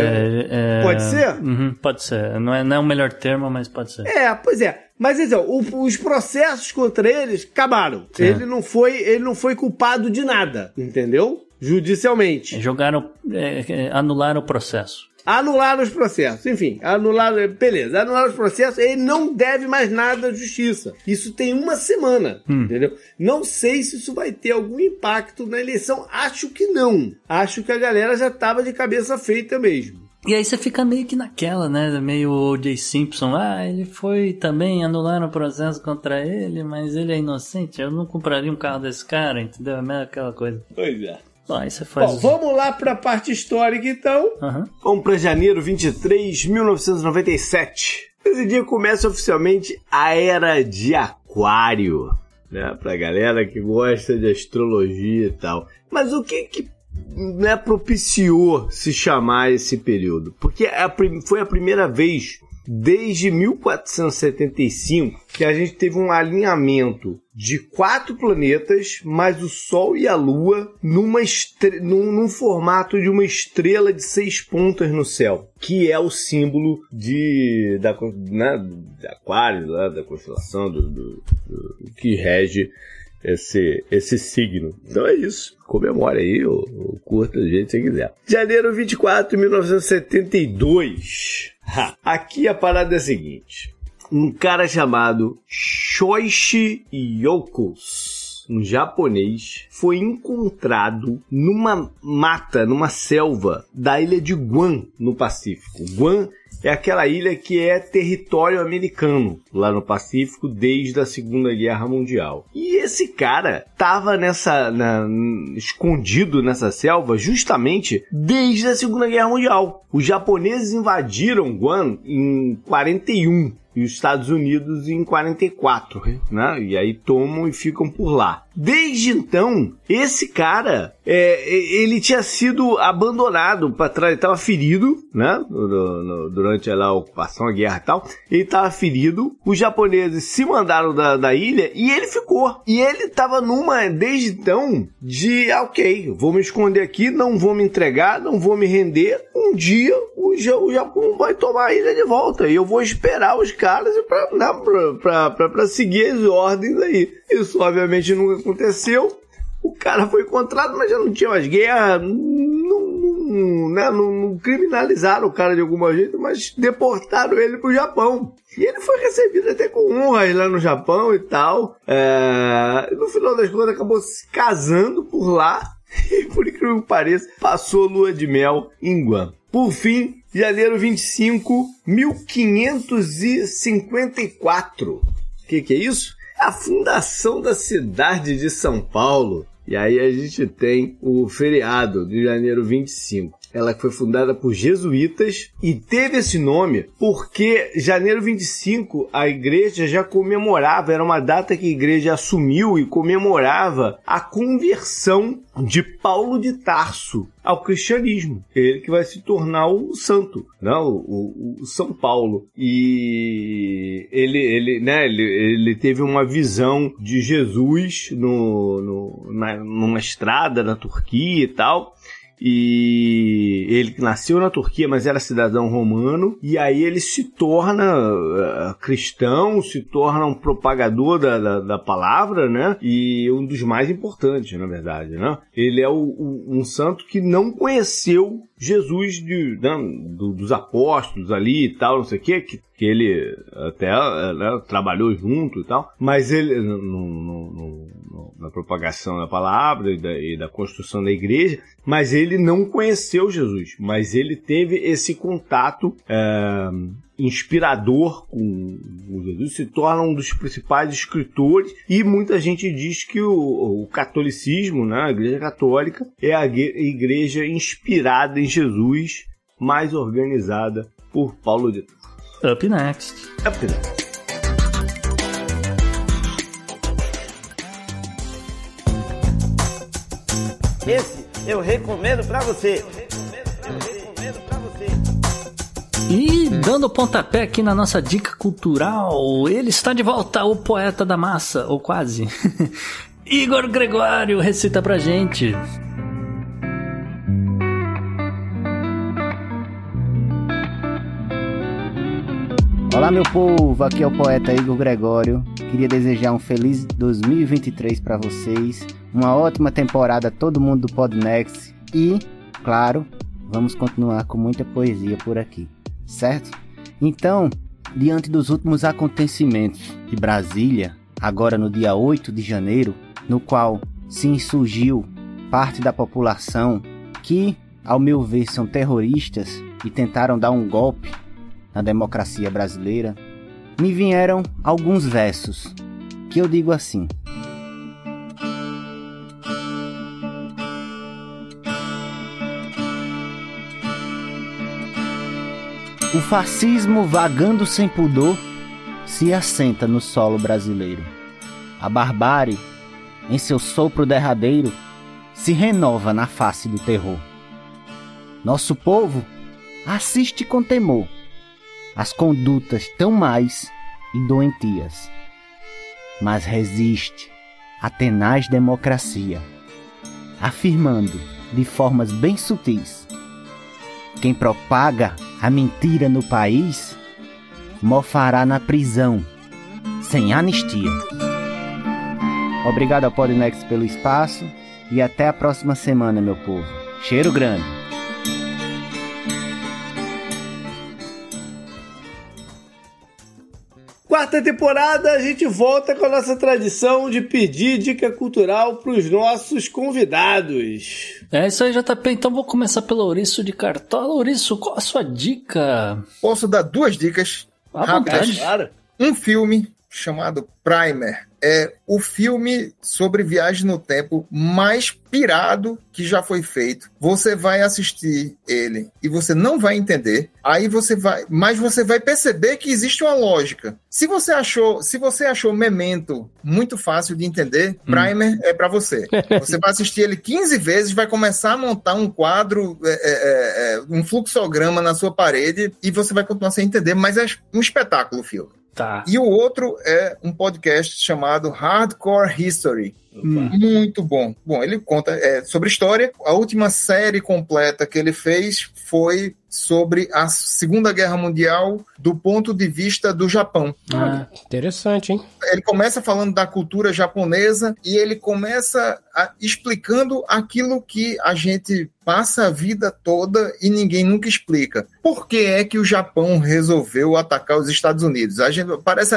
é- Pode ser? Uhum, pode ser. Não é, não é o melhor termo, mas pode ser. É, pois é. Mas então, o- os processos contra eles acabaram. Sim. Ele não foi, ele não foi culpado de nada, entendeu? Judicialmente. Jogaram. é, é, anularam o processo. Anularam os processos. Enfim, anularam, beleza. Anularam os processos, ele não deve mais nada à justiça. Isso tem uma semana, entendeu? Não sei se isso vai ter algum impacto na eleição. Acho que não. Acho que a galera já tava de cabeça feita mesmo. E aí você fica meio que naquela, né? Meio O.J. Simpson. Ah, ele foi também, anularam o processo contra ele, mas ele é inocente. Eu não compraria um carro desse cara, entendeu? É meio aquela coisa. Pois é. Bom, aí você faz. Bom, vamos lá para a parte histórica então. Aham. Vamos para janeiro 23, 1997. Esse dia começa oficialmente a Era de Aquário, né? Pra galera que gosta de astrologia e tal. Mas o que que né, propiciou se chamar esse período? Porque é a foi a primeira vez desde 1475 que a gente teve um alinhamento de quatro planetas, mais o Sol e a Lua, numa estre- num, num formato de uma estrela de seis pontas no céu, que é o símbolo de da, né, de Aquário, lá, da constelação do, do- do- que rege esse, esse signo. Então é isso. Comemore aí, ou, ou curta do jeito que você quiser. Janeiro 24 de 1972. Ha, Aqui a parada é a seguinte. Um cara chamado Shoichi Yokos, um japonês, foi encontrado numa mata, numa selva da ilha de Guam, no Pacífico. Guam é aquela ilha que é território americano lá no Pacífico desde a Segunda Guerra Mundial. E esse cara tava nessa na- escondido nessa selva justamente desde a Segunda Guerra Mundial. Os japoneses invadiram Guam em 41 e os Estados Unidos em 44, né? E aí tomam e ficam por lá. Desde então, esse cara, é, ele tinha sido abandonado para trás, estava ferido, né? Durante lá, a ocupação, a guerra e tal. Ele estava ferido, os japoneses se mandaram da, da ilha e ele ficou. E ele estava numa, desde então, de, ah, ok, vou me esconder aqui, não vou me entregar, não vou me render. Um dia o, o Japão vai tomar a ilha de volta e eu vou esperar os caras para pra, pra, pra, pra seguir as ordens aí. Isso obviamente nunca aconteceu. O cara foi encontrado, mas já não tinha mais guerra. Não, não, né, não- não criminalizaram o cara de alguma jeito, mas deportaram ele pro Japão. E ele foi recebido até com honras lá no Japão e tal. É, no final das contas, acabou se casando por lá. E por incrível que pareça, passou lua de mel em Guam. Por fim, janeiro 25, 1554. O que, que é isso? É a fundação da cidade de São Paulo. E aí a gente tem o feriado de janeiro 25. Ela foi fundada por jesuítas e teve esse nome porque janeiro 25 a igreja já comemorava, era uma data que a igreja assumiu e comemorava a conversão de Paulo de Tarso ao cristianismo. Ele que vai se tornar o santo, não, o, o- o São Paulo. E ele, ele, né, ele, ele teve uma visão de Jesus no, no, na, numa estrada na Turquia e tal. E ele nasceu na Turquia, mas era cidadão romano, e aí ele se torna eh, cristão, se torna um propagador da, da, da palavra, né? E um dos mais importantes, na verdade, né? Ele é o- o- um santo que não conheceu Jesus de, né, do- dos apóstolos ali e tal, não sei o quê, que, que ele até eh, né, trabalhou junto e tal, mas ele no- no- no- no- na propagação da palavra e da, e da construção da igreja, mas ele não conheceu Jesus, mas ele teve esse contato eh, inspirador com, com Jesus, se torna um dos principais escritores e muita gente diz que o, o catolicismo, né, a igreja católica, é a igreja inspirada em Jesus, mais organizada por Paulo de. Up next. Up next. Esse eu recomendo pra você. E dando pontapé aqui na nossa dica cultural, ele está de volta, o poeta da massa, ou quase. Igor Gregório recita pra gente. Olá, meu povo, aqui é o poeta Igor Gregório. Queria desejar um feliz 2023 para vocês, uma ótima temporada todo mundo do Podnext e, claro, vamos continuar com muita poesia por aqui, certo? Então, diante dos últimos acontecimentos de Brasília, agora no dia 8 de janeiro, no qual se insurgiu parte da população que, ao meu ver, são terroristas e tentaram dar um golpe na democracia brasileira, me vieram alguns versos que eu digo assim: O fascismo vagando sem pudor se assenta no solo brasileiro. A barbárie, em seu sopro derradeiro, se renova na face do terror. Nosso povo assiste com temor as condutas tão mais e doentias, mas resiste à tenaz democracia, afirmando de formas bem sutis: quem propaga a mentira no país mofará na prisão, sem anistia. Obrigado ao Podnext pelo espaço e até a próxima semana, meu povo. Cheiro grande! Quarta temporada, a gente volta com a nossa tradição de pedir dica cultural para os nossos convidados. É isso aí, JP. Então vou começar pelo Ouriço de Cartola. Ouriço, qual a sua dica? Posso dar duas dicas À rápidas? vontade. Claro. Um filme chamado Primer é o filme sobre viagem no tempo mais pirado que já foi feito. Você vai assistir ele e você não vai entender. Aí você vai, mas você vai perceber que existe uma lógica. Se você achou, se você achou Memento muito fácil de entender, Primer é pra você. Você vai assistir ele 15 vezes, vai começar a montar um quadro, é, é, é, um fluxograma na sua parede e você vai continuar sem entender, mas é um espetáculo o filme. Tá. E o outro é um podcast chamado Hardcore History. Muito bom. Bom, ele conta é, sobre história. A última série completa que ele fez foi sobre a Segunda Guerra Mundial do ponto de vista do Japão. Ah, Interessante, hein? Ele começa falando da cultura japonesa e ele começa a- explicando aquilo que a gente passa a vida toda e ninguém nunca explica. Por que é que o Japão resolveu atacar os Estados Unidos? A gente parece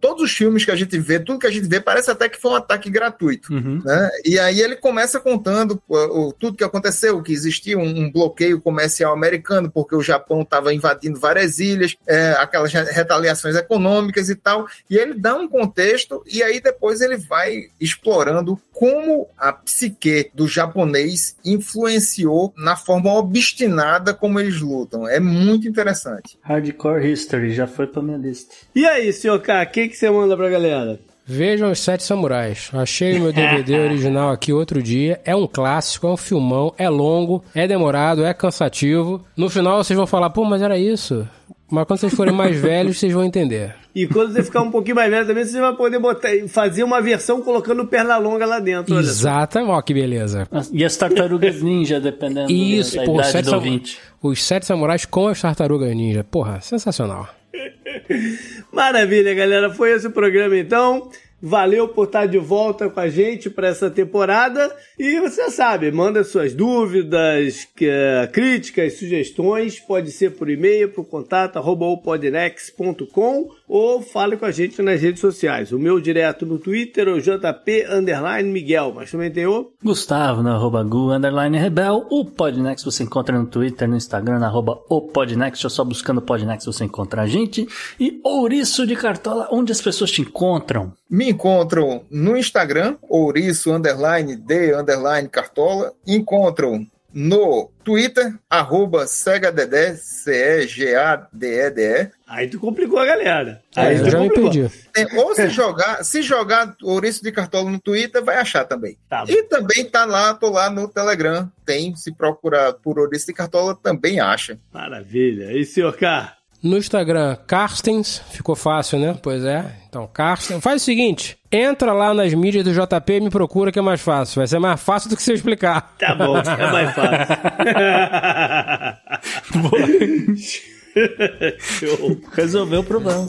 todos os filmes que a gente vê, tudo que a gente vê parece até que foi um ataque gratuito. uhum. né? E aí ele começa contando uh, o- tudo que aconteceu, que existia um, um bloqueio comercial americano, porque o Japão estava invadindo várias ilhas, é, aquelas re- retaliações econômicas e tal. E ele dá um contexto, e aí depois ele vai explorando como a psique do japonês influenciou na forma obstinada como eles lutam. É muito interessante. Hardcore History, já foi pra minha lista. E aí, senhor K, o que, que você manda pra galera? Vejam os Sete Samurais. Achei o meu DVD original aqui outro dia. É um clássico, é um filmão, é longo, é demorado, é cansativo. No final vocês vão falar, pô, mas era isso. Mas quando vocês forem mais velhos, vocês vão entender. E quando você ficar um pouquinho mais velho também, você vai poder botar, fazer uma versão colocando perna longa lá dentro. Exatamente. Ó, que beleza. E as tartarugas ninja, dependendo Isso, da idade Sete do ouvinte. Os Sete Samurais com as Tartarugas Ninja. Porra, sensacional. Maravilha, galera. Foi esse o programa então. Valeu por estar de volta com a gente para essa temporada. E você sabe, manda suas dúvidas, que- críticas, sugestões. Pode ser por e-mail o contato arroba opodnex.com ou fale com a gente nas redes sociais. O meu direto no Twitter é o JP underline Miguel, mas também tem o Gustavo, na arroba Gu, underline Rebel. O Podnext você encontra no Twitter, no Instagram, na arroba o Podnext. Ou só buscando Podnext você encontra a gente. E Ouriço de Cartola, onde as pessoas te encontram? Me encontram no Instagram, ouriço, underline, d, underline, cartola. Encontram no Twitter, arroba segadedé, C-E-G-A-D-E-D-E. Aí tu complicou a galera. É, Aí eu tu já me complicou. perdi. É, ou se jogar, se jogar ouriço de cartola no Twitter, vai achar também. Tá e também tá lá, tô lá no Telegram. Tem, se procurar por ouriço de cartola, também acha. Maravilha. E senhor K? No Instagram, Carstens. Ficou fácil, né? Pois é. Então, Carstens. Faz o seguinte: entra lá nas mídias do JP e me procura que é mais fácil. Vai ser mais fácil do que se eu explicar. Tá bom, é mais fácil. Show. Resolveu o problema.